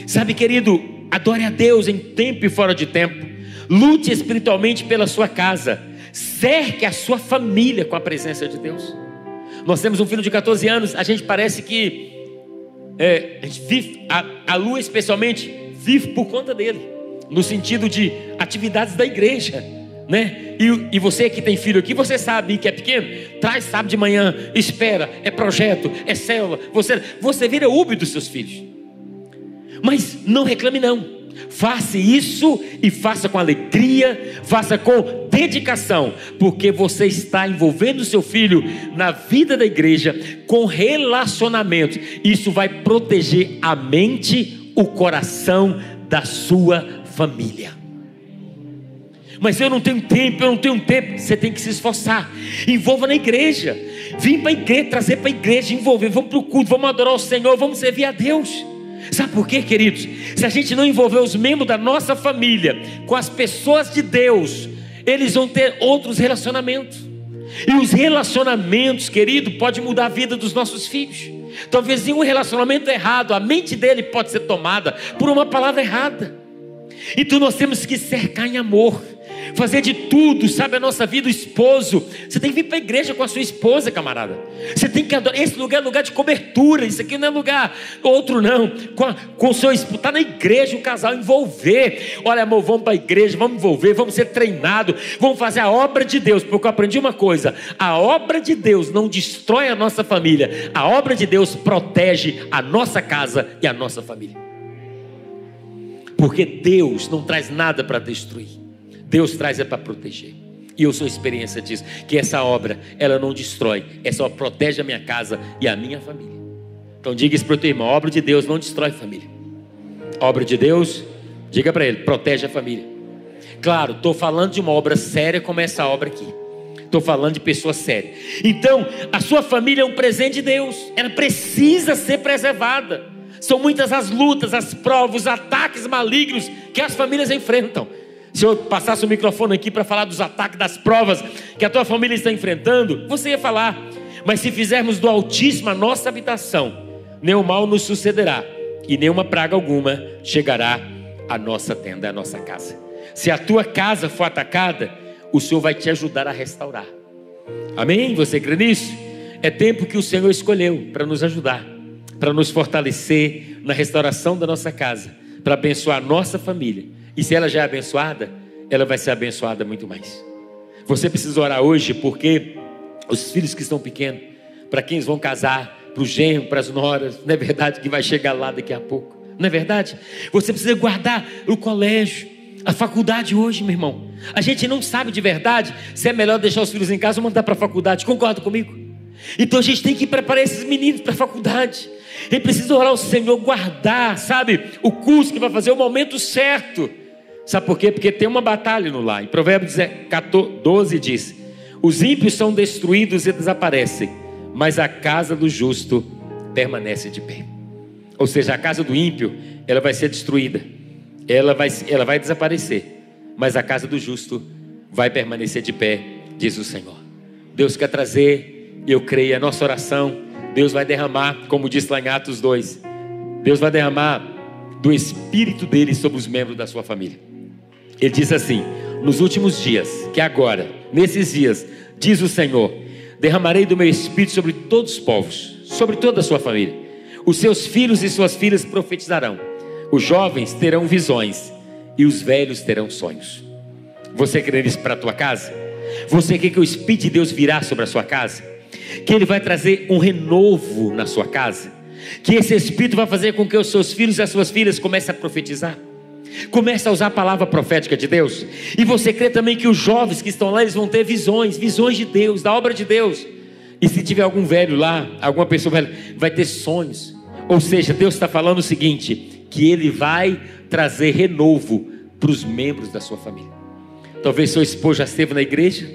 [SPEAKER 1] Sabe, querido, adore a Deus em tempo e fora de tempo. Lute espiritualmente pela sua casa. Cerque a sua família com a presença de Deus. Nós temos um filho de 14 anos, a gente parece que é, a gente vive, a, a lua especialmente, vive por conta dele, no sentido de atividades da igreja né? E, e você que tem filho aqui, você sabe que é pequeno, traz sábado de manhã, espera, é projeto, é célula, você, você vira Uber dos seus filhos. Mas não reclame não. Faça isso e faça com alegria, faça com dedicação, porque você está envolvendo seu filho na vida da igreja com relacionamento. Isso vai proteger a mente, o coração da sua família. Mas eu não tenho tempo, eu não tenho tempo. Você tem que se esforçar. Envolva na igreja. Vim para a igreja, trazer para a igreja, envolver. Vamos para o culto, vamos adorar o Senhor, vamos servir a Deus. Sabe por quê, queridos? Se a gente não envolver os membros da nossa família com as pessoas de Deus, eles vão ter outros relacionamentos. E os relacionamentos, querido, pode mudar a vida dos nossos filhos. Talvez em um relacionamento errado, a mente dele pode ser tomada por uma palavra errada. Então nós temos que cercar em amor fazer de tudo, sabe? A nossa vida, o esposo. Você tem que vir para a igreja com a sua esposa, camarada. Você tem que adorar. Esse lugar é lugar de cobertura. Isso aqui não é lugar outro, não. Com, a, com o seu esposo. Está na igreja, o casal envolver. Olha, amor, vamos para a igreja, vamos envolver, vamos ser treinados, vamos fazer a obra de Deus. Porque eu aprendi uma coisa: a obra de Deus não destrói a nossa família, a obra de Deus protege a nossa casa e a nossa família. Porque Deus não traz nada para destruir. Deus traz é para proteger. E eu sou experiência disso, que essa obra, ela não destrói, é só protege a minha casa e a minha família. Então diga isso para o teu irmão, a obra de Deus não destrói família. A obra de Deus, diga para ele, protege a família. Claro, estou falando de uma obra séria como essa obra aqui. Estou falando de pessoa séria. Então, a sua família é um presente de Deus. Ela precisa ser preservada. São muitas as lutas, as provas, os ataques malignos que as famílias enfrentam. Se eu passasse o microfone aqui para falar dos ataques, das provas que a tua família está enfrentando, você ia falar. Mas se fizermos do Altíssimo a nossa habitação, nenhum mal nos sucederá e nenhuma praga alguma chegará à nossa tenda, à nossa casa. Se a tua casa for atacada, o Senhor vai te ajudar a restaurar. Amém? Você crê nisso? É tempo que o Senhor escolheu para nos ajudar, para nos fortalecer na restauração da nossa casa, para abençoar a nossa família e se ela já é abençoada, ela vai ser abençoada muito mais. Você precisa orar hoje porque os filhos que estão pequenos, para quem vão casar, para o genro, para as noras, não é verdade que vai chegar lá daqui a pouco? Não é verdade? Você precisa guardar o colégio, a faculdade hoje, meu irmão. A gente não sabe de verdade se é melhor deixar os filhos em casa ou mandar para a faculdade. Concorda comigo? Então a gente tem que preparar esses meninos para a faculdade. Ele precisa orar ao Senhor, guardar, sabe, o curso que vai fazer o momento certo. Sabe por quê? Porque tem uma batalha no lar. Em Provérbios 12 diz: Os ímpios são destruídos e desaparecem, mas a casa do justo permanece de pé. Ou seja, a casa do ímpio, ela vai ser destruída, ela vai, ela vai desaparecer, mas a casa do justo vai permanecer de pé, diz o Senhor. Deus quer trazer, eu creio, a nossa oração, Deus vai derramar, como diz lá em Atos 2, Deus vai derramar do Espírito dele sobre os membros da sua família. Ele diz assim: Nos últimos dias, que agora, nesses dias, diz o Senhor: derramarei do meu espírito sobre todos os povos, sobre toda a sua família. Os seus filhos e suas filhas profetizarão. Os jovens terão visões e os velhos terão sonhos. Você quer isso para a tua casa? Você quer que o Espírito de Deus virá sobre a sua casa? Que ele vai trazer um renovo na sua casa? Que esse Espírito vai fazer com que os seus filhos e as suas filhas comecem a profetizar? Comece a usar a palavra profética de Deus. E você crê também que os jovens que estão lá, eles vão ter visões, visões de Deus, da obra de Deus. E se tiver algum velho lá, alguma pessoa velha, vai ter sonhos. Ou seja, Deus está falando o seguinte: que Ele vai trazer renovo para os membros da sua família. Talvez seu esposo já esteve na igreja,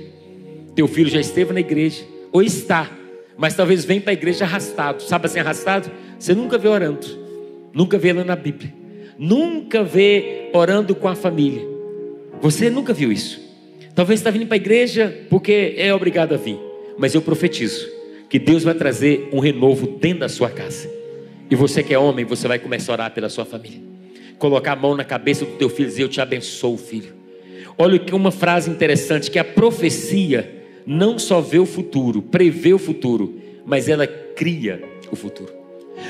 [SPEAKER 1] teu filho já esteve na igreja, ou está, mas talvez venha para a igreja arrastado. Sabe assim, arrastado? Você nunca vê orando, nunca vê lá na Bíblia nunca vê orando com a família. Você nunca viu isso. Talvez está vindo para a igreja porque é obrigado a vir. Mas eu profetizo que Deus vai trazer um renovo dentro da sua casa. E você que é homem, você vai começar a orar pela sua família. Colocar a mão na cabeça do teu filho e dizer: Eu te abençoo, filho. Olha que uma frase interessante: que a profecia não só vê o futuro, prevê o futuro, mas ela cria o futuro.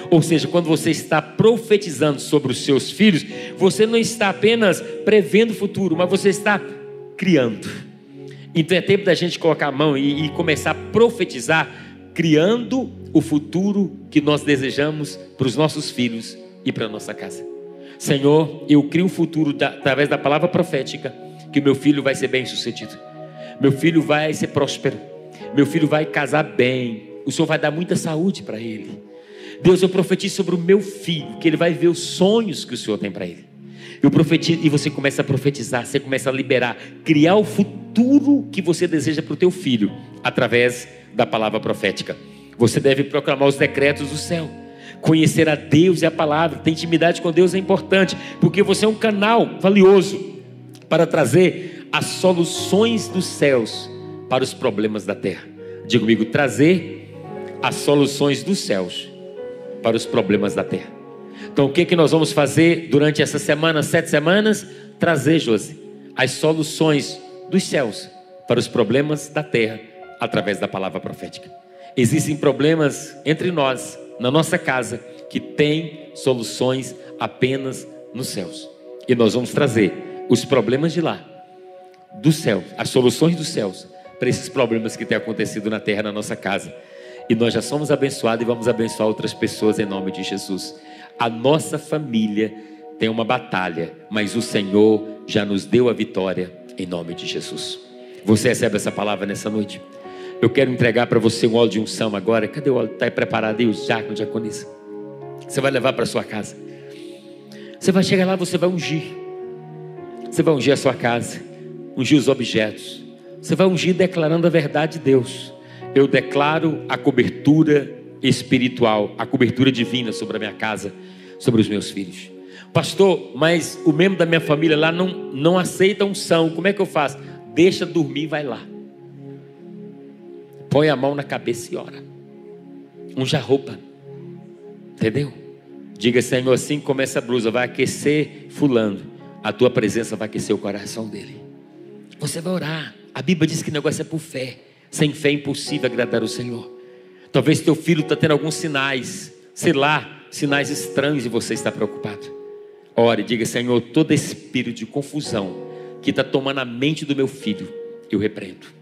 [SPEAKER 1] Ou seja, quando você está profetizando sobre os seus filhos, você não está apenas prevendo o futuro, mas você está criando. Então é tempo da gente colocar a mão e, e começar a profetizar, criando o futuro que nós desejamos para os nossos filhos e para a nossa casa. Senhor, eu crio um futuro da, através da palavra profética, que o meu filho vai ser bem sucedido, meu filho vai ser próspero, meu filho vai casar bem, o Senhor vai dar muita saúde para ele. Deus, eu profetizo sobre o meu filho, que ele vai ver os sonhos que o Senhor tem para ele. Eu profetizo, e você começa a profetizar, você começa a liberar, criar o futuro que você deseja para o teu filho, através da palavra profética. Você deve proclamar os decretos do céu. Conhecer a Deus e a palavra, ter intimidade com Deus é importante, porque você é um canal valioso para trazer as soluções dos céus para os problemas da terra. Diga comigo, trazer as soluções dos céus para os problemas da terra. Então, o que, que nós vamos fazer durante essa semana, sete semanas? Trazer, Josi, as soluções dos céus para os problemas da terra através da palavra profética. Existem problemas entre nós, na nossa casa, que tem soluções apenas nos céus. E nós vamos trazer os problemas de lá, do céu, as soluções dos céus, para esses problemas que têm acontecido na terra, na nossa casa. E nós já somos abençoados e vamos abençoar outras pessoas em nome de Jesus. A nossa família tem uma batalha, mas o Senhor já nos deu a vitória em nome de Jesus. Você recebe essa palavra nessa noite? Eu quero entregar para você um óleo de unção agora. Cadê o óleo? Está preparado aí, o diácono, diaconisa? Você vai levar para sua casa. Você vai chegar lá, você vai ungir. Você vai ungir a sua casa, ungir os objetos. Você vai ungir declarando a verdade de Deus. Eu declaro a cobertura espiritual, a cobertura divina sobre a minha casa, sobre os meus filhos. Pastor, mas o membro da minha família lá não, não aceita unção. Como é que eu faço? Deixa dormir vai lá. Põe a mão na cabeça e ora. Unja a roupa. Entendeu? Diga, Senhor, assim como essa blusa vai aquecer fulano, a tua presença vai aquecer o coração dele. Você vai orar. A Bíblia diz que o negócio é por fé. Sem fé é impossível agradar o Senhor. Talvez teu filho está tendo alguns sinais, sei lá, sinais estranhos e você está preocupado. Ore, diga, Senhor, todo espírito de confusão que está tomando a mente do meu filho, eu repreendo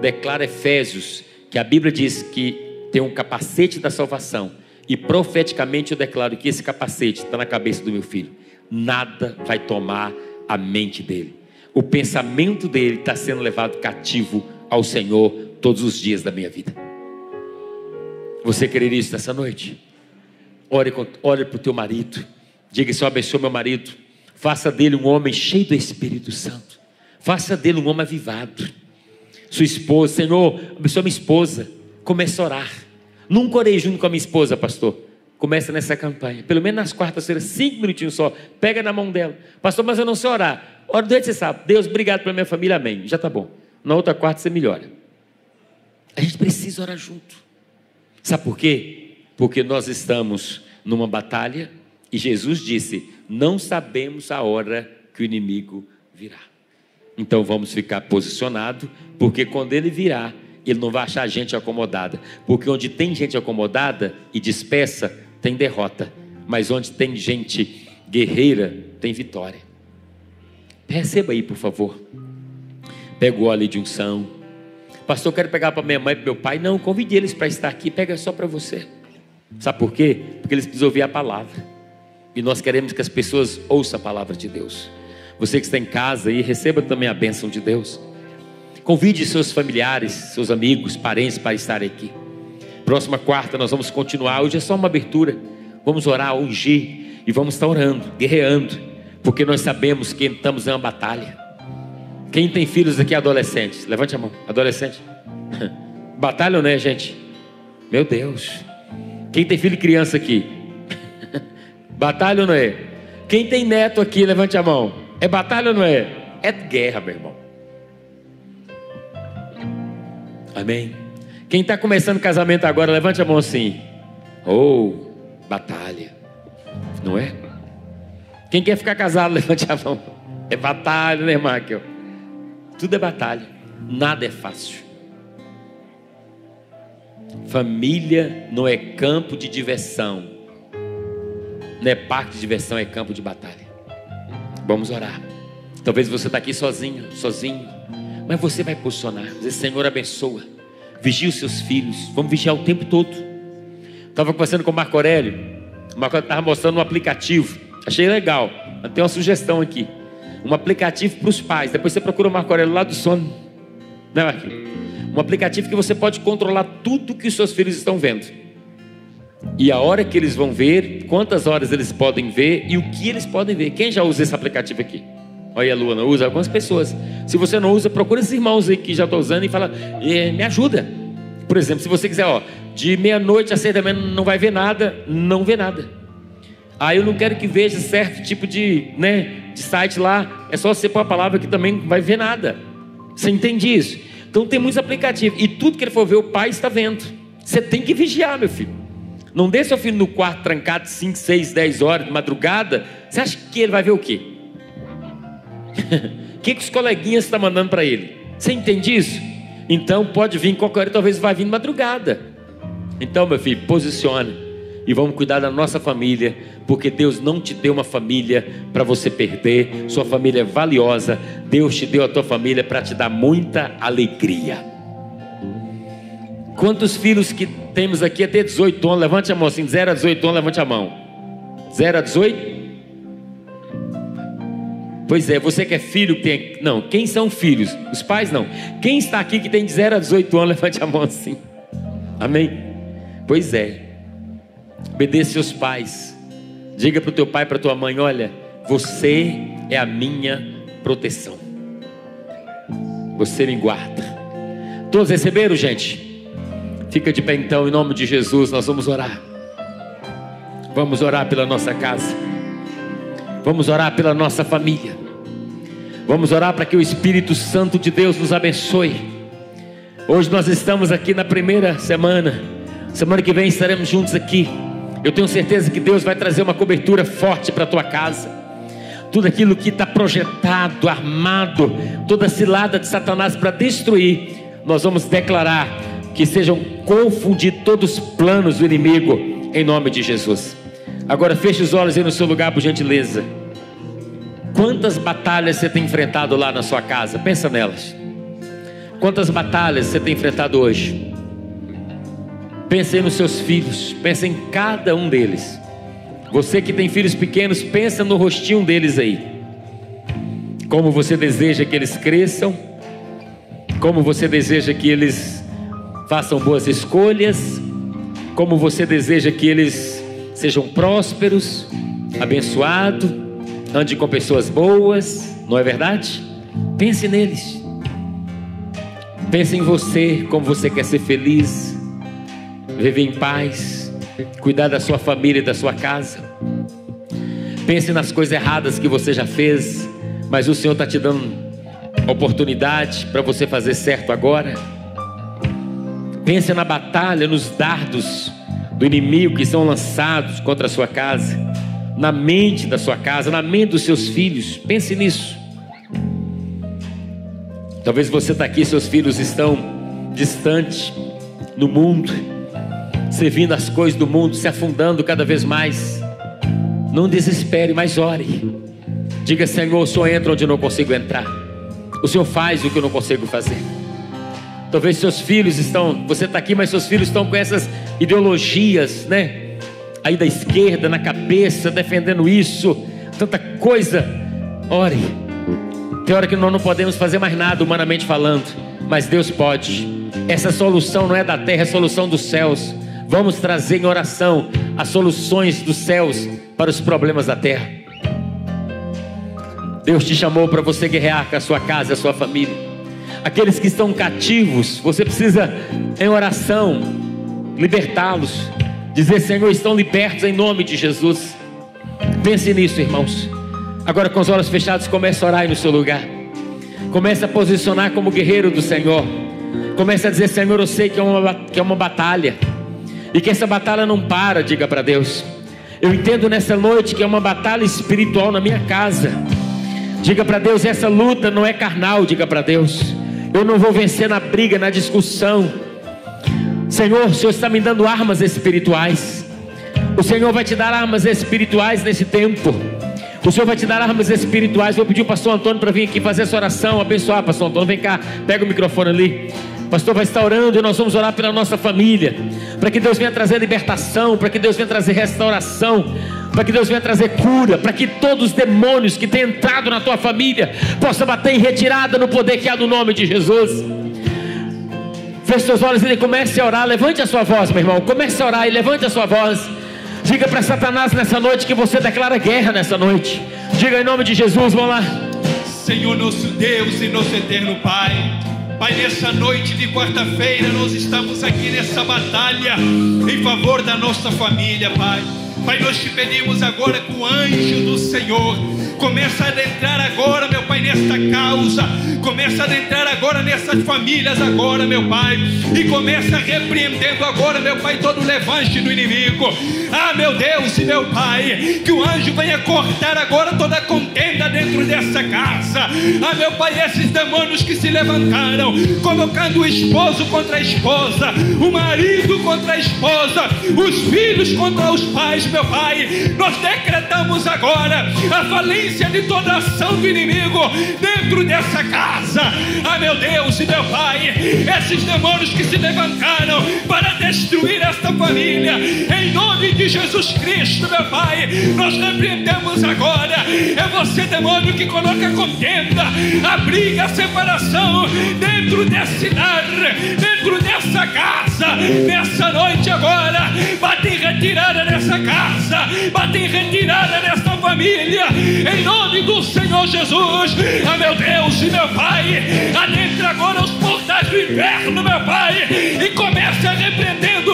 [SPEAKER 1] declara Efésios que a Bíblia diz que tem um capacete da salvação. E profeticamente eu declaro que esse capacete está na cabeça do meu filho. Nada vai tomar a mente dele. O pensamento dele está sendo levado cativo ao Senhor todos os dias da minha vida. Você querer isso nessa noite? Ore, ore para o teu marido. Diga, Senhor, abençoe meu marido. Faça dele um homem cheio do Espírito Santo. Faça dele um homem avivado sua esposa, Senhor, abençoa minha esposa. Comece a orar. Nunca orei junto com a minha esposa, pastor. Começa nessa campanha. Pelo menos nas quartas-feiras, cinco minutinhos só. Pega na mão dela. Pastor, mas eu não sei orar. Ora, doente você sabe. Deus, obrigado pela minha família, amém. Já está bom. Na outra quarta você melhora. A gente precisa orar junto. Sabe por quê? Porque nós estamos numa batalha e Jesus disse: Não sabemos a hora que o inimigo virá. Então vamos ficar posicionado, porque quando ele virar, ele não vai achar gente acomodada. Porque onde tem gente acomodada e dispersa, tem derrota. Mas onde tem gente guerreira, tem vitória. Receba aí, por favor. Pega o óleo de unção. Pastor, quero pegar para minha mãe e para meu pai. Não, convide eles para estar aqui. Pega só para você. Sabe por quê? Porque eles precisam ouvir a palavra. E nós queremos que as pessoas ouçam a palavra de Deus. Você que está em casa e receba também a bênção de Deus. Convide seus familiares, seus amigos, parentes para estarem aqui. Próxima quarta nós vamos continuar. Hoje é só uma abertura. Vamos orar, ungir e vamos estar orando, guerreando, porque nós sabemos que estamos em uma batalha. Quem tem filhos aqui adolescentes? Levante a mão. Adolescente. Batalha ou não é, gente? Meu Deus. Quem tem filho e criança aqui? Batalha ou não é? Quem tem neto aqui, levante a mão. É batalha ou não é? É guerra, meu irmão. Amém? Quem está começando casamento agora, levante a mão assim. Oh, batalha. Não é? Quem quer ficar casado, levante a mão. É batalha, né, Michael? Tudo é batalha. Nada é fácil. Família não é campo de diversão. Não é parque de diversão, é campo de batalha. Vamos orar. Talvez você está aqui sozinho, sozinho. Mas você vai posicionar. Dizer, Senhor, abençoa. Vigia os seus filhos. Vamos vigiar o tempo todo. Estava conversando com o Marco Aurélio. O Marco estava mostrando um aplicativo Achei legal. Tem uma sugestão aqui. Um aplicativo para os pais. Depois você procura o Marco Aurélio lá do sono. Né, Marquinhos? Um aplicativo que você pode controlar tudo que os seus filhos estão vendo. E a hora que eles vão ver, quantas horas eles podem ver e o que eles podem ver. Quem já usa esse aplicativo aqui? Olha, a Luana usa algumas pessoas. Se você não usa, procura esses irmãos aí que já estão usando e fala, eh, me ajuda. Por exemplo, se você quiser, ó, de meia-noite a seis da manhã não vai ver nada, não vê nada. Ah, eu não quero que veja certo tipo de, né, de site lá. É só você pôr a palavra que também não vai ver nada. Você entende isso? Então tem muitos aplicativos. E tudo que ele for ver, o pai está vendo. Você tem que vigiar, meu filho. Não deixe seu filho no quarto trancado 5, 6, 10 horas de madrugada. Você acha que ele vai ver o quê? O que, que os coleguinhas estão mandando para ele? Você entende isso? Então pode vir qualquer hora, talvez vai vir de madrugada. Então, meu filho, posicione e vamos cuidar da nossa família, porque Deus não te deu uma família para você perder, sua família é valiosa, Deus te deu a tua família para te dar muita alegria. Quantos filhos que temos aqui até 18 anos? Levante a mão assim, 0 a 18 anos, levante a mão. 0 a 18? Pois é, você que é filho, tem. Não, quem são filhos? Os pais não. Quem está aqui que tem de 0 a 18 anos, levante a mão assim. Amém? Pois é. Obedeça seus pais. Diga para o teu pai, para tua mãe: olha, você é a minha proteção. Você me guarda. Todos receberam, gente? Fica de pé então, em nome de Jesus, nós vamos orar. Vamos orar pela nossa casa. Vamos orar pela nossa família. Vamos orar para que o Espírito Santo de Deus nos abençoe. Hoje nós estamos aqui na primeira semana. Semana que vem estaremos juntos aqui. Eu tenho certeza que Deus vai trazer uma cobertura forte para a tua casa. Tudo aquilo que está projetado, armado, toda cilada de Satanás para destruir, nós vamos declarar que sejam confundidos todos os planos do inimigo, em nome de Jesus. Agora feche os olhos aí no seu lugar, por gentileza. Quantas batalhas você tem enfrentado lá na sua casa? Pensa nelas. Quantas batalhas você tem enfrentado hoje? Pense nos seus filhos, pense em cada um deles. Você que tem filhos pequenos, pensa no rostinho deles aí. Como você deseja que eles cresçam, como você deseja que eles façam boas escolhas, como você deseja que eles sejam prósperos, abençoados, andem com pessoas boas, não é verdade? Pense neles. Pense em você, como você quer ser feliz viver em paz, cuidar da sua família e da sua casa. Pense nas coisas erradas que você já fez, mas o Senhor está te dando oportunidade para você fazer certo agora. Pense na batalha, nos dardos do inimigo que são lançados contra a sua casa, na mente da sua casa, na mente dos seus filhos. Pense nisso. Talvez você está aqui, seus filhos estão distantes no mundo servindo as coisas do mundo, se afundando cada vez mais. Não desespere, mas ore. Diga, Senhor, o Senhor entra onde eu não consigo entrar. O Senhor faz o que eu não consigo fazer. Talvez seus filhos estão, você está aqui, mas seus filhos estão com essas ideologias, né? Aí da esquerda, na cabeça, defendendo isso, tanta coisa. Ore. Tem hora que nós não podemos fazer mais nada, humanamente falando, mas Deus pode. Essa solução não é da terra, é solução dos céus. Vamos trazer em oração as soluções dos céus para os problemas da terra. Deus te chamou para você guerrear com a sua casa, a sua família. Aqueles que estão cativos, você precisa, em oração, libertá-los. Dizer, Senhor, estão libertos em nome de Jesus. Pense nisso, irmãos. Agora, com os olhos fechados, comece a orar aí no seu lugar. Comece a posicionar como guerreiro do Senhor. Comece a dizer, Senhor, eu sei que é uma, que é uma batalha e que essa batalha não para, diga para Deus. Eu entendo nessa noite que é uma batalha espiritual na minha casa. Diga para Deus, essa luta não é carnal, diga para Deus. Eu não vou vencer na briga, na discussão. Senhor, o Senhor está me dando armas espirituais. O Senhor vai te dar armas espirituais nesse tempo. O Senhor vai te dar armas espirituais. Vou pedir o pastor Antônio para vir aqui fazer essa oração, abençoar, pastor Antônio. Vem cá, pega o microfone ali. Pastor vai estar orando e nós vamos orar pela nossa família, para que Deus venha trazer libertação, para que Deus venha trazer restauração. para que Deus venha trazer cura, para que todos os demônios que têm entrado na tua família possam bater em retirada no poder que há no nome de Jesus. Feche seus olhos e comece a orar. Levante a sua voz, meu irmão. Comece a orar e levante a sua voz. Diga para Satanás nessa noite que você declara guerra nessa noite. Diga em nome de Jesus, vamos lá.
[SPEAKER 2] Senhor nosso Deus e nosso eterno Pai. Pai, nessa noite de quarta-feira nós estamos aqui nessa batalha em favor da nossa família, Pai. Pai, nós te pedimos agora que o anjo do Senhor começa a adentrar agora, meu Pai, nesta causa, começa a adentrar agora nessas famílias agora, meu Pai, e começa repreendendo agora, meu Pai, todo o levante do inimigo. Ah, meu Deus e meu Pai, que o anjo venha cortar agora toda a contenda dentro dessa casa. Ah, meu Pai, esses demônios que se levantaram, colocando o esposo contra a esposa, o marido contra a esposa, os filhos contra os pais, meu Pai, nós decretamos agora a falência de toda ação do inimigo dentro dessa casa. Ah, meu Deus e meu Pai, esses demônios que se levantaram para destruir esta família, em nome de Jesus Cristo, meu Pai, nós repreendemos agora. É você, demônio, que coloca contenda, a briga, a separação dentro desse lar, dentro dessa casa, nessa noite agora. Bate retirada nessa casa, bate em retirada nesta família, em nome do Senhor Jesus. Ah, meu Deus e meu Pai, adentra agora os portais do inferno, meu Pai, e comece a repreendendo nessa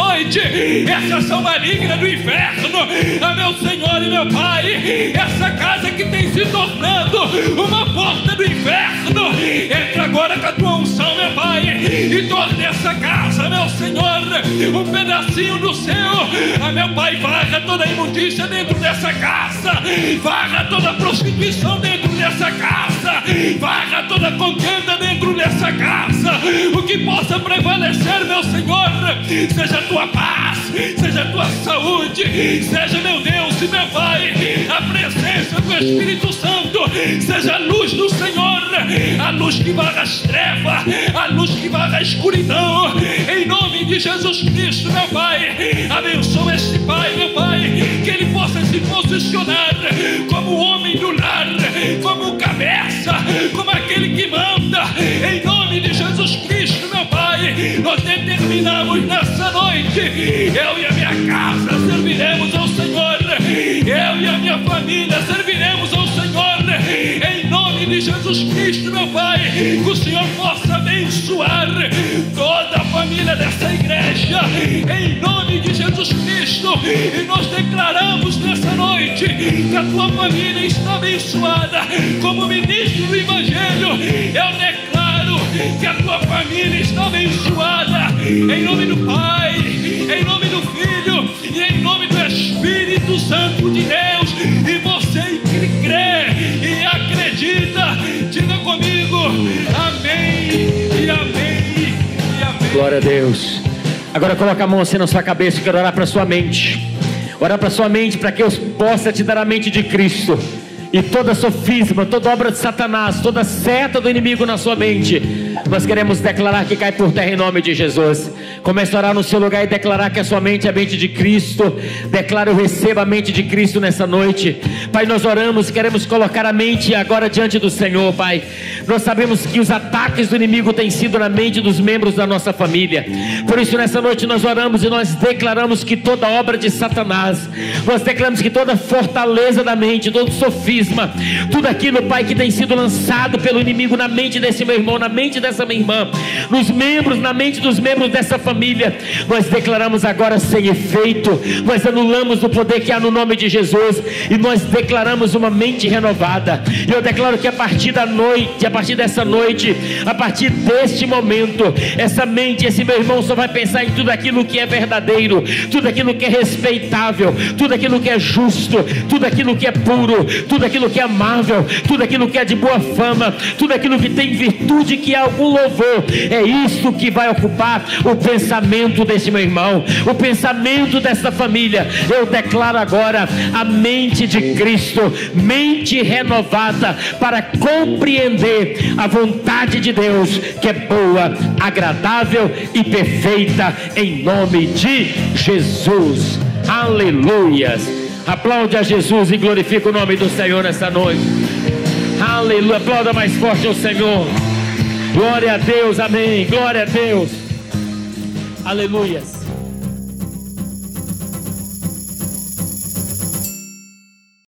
[SPEAKER 2] noite essa ação maligna do inferno. Ah, meu Senhor e meu Pai, essa casa que tem se tornando uma porta do inferno, entra agora com a tua unção, meu Pai, e torne essa casa, meu Senhor, um pedacinho do céu. Ah, meu Pai, varra toda a imundícia dentro dessa casa, varra toda a prostituição dentro dessa casa, varra toda a contenda dentro dessa casa. O que possa prevalecer, meu Senhor, seja a tua paz, seja a tua saúde, seja, meu Deus e meu Pai, a presença do Espírito Santo, seja a luz do Senhor, a luz que varra as trevas, a luz que varra a escuridão, em nome de Jesus Cristo, meu Pai, abençoa este Pai, meu Pai, que ele possa se posicionar como homem do lar, como cabeça, como aquele que manda, em nome nós determinamos nessa noite, eu e a minha casa serviremos ao Senhor, eu e a minha família serviremos ao Senhor, em nome de Jesus Cristo, meu Pai, que o Senhor possa abençoar toda a família dessa igreja, em nome de Jesus Cristo, e nós declaramos nessa noite que a tua família está abençoada, como ministro do Evangelho, eu declaro que a tua família está abençoada, em nome do Pai, em nome do Filho e em nome do Espírito Santo de Deus, e você que crê e acredita, diga comigo, amém e amém e amém.
[SPEAKER 1] Glória a Deus. Agora coloca a mão assim na sua cabeça quero orar para sua mente. Orar para sua mente para que eu possa te dar a mente de Cristo. E toda sofisma, toda obra de Satanás, toda seta do inimigo na sua mente, nós queremos declarar que cai por terra em nome de Jesus. Comece a orar no seu lugar e declarar que a sua mente é a mente de Cristo. Declara eu recebo a mente de Cristo nessa noite. Pai, nós oramos queremos colocar a mente agora diante do Senhor, Pai. Nós sabemos que os ataques do inimigo têm sido na mente dos membros da nossa família. Por isso, nessa noite nós oramos e nós declaramos que toda obra de Satanás, nós declaramos que toda fortaleza da mente, todo sofisma, tudo aquilo, Pai, que tem sido lançado pelo inimigo na mente desse meu irmão, na mente dessa minha irmã, nos membros, na mente dos membros dessa família, nós declaramos agora sem efeito, nós anulamos o poder que há no nome de Jesus e nós declaramos uma mente renovada. E eu declaro que a partir da noite, a partir dessa noite, a partir deste momento, essa mente, esse meu irmão só vai pensar em tudo aquilo que é verdadeiro, tudo aquilo que é respeitável, tudo aquilo que é justo, tudo aquilo que é puro, tudo aquilo que é amável, tudo aquilo que é de boa fama, tudo aquilo que tem virtude, que é algum louvor. É isso que vai ocupar o pensamento desse meu irmão, o pensamento dessa família. Eu declaro agora a mente de Cristo, mente renovada para compreender a vontade de Deus, que é boa, agradável e perfeita, em nome de Jesus. Aleluias. Aplaude a Jesus e glorifica o nome do Senhor nesta noite. Aleluia. Aplauda mais forte ao Senhor. Glória a Deus. Amém. Glória a Deus. Aleluias.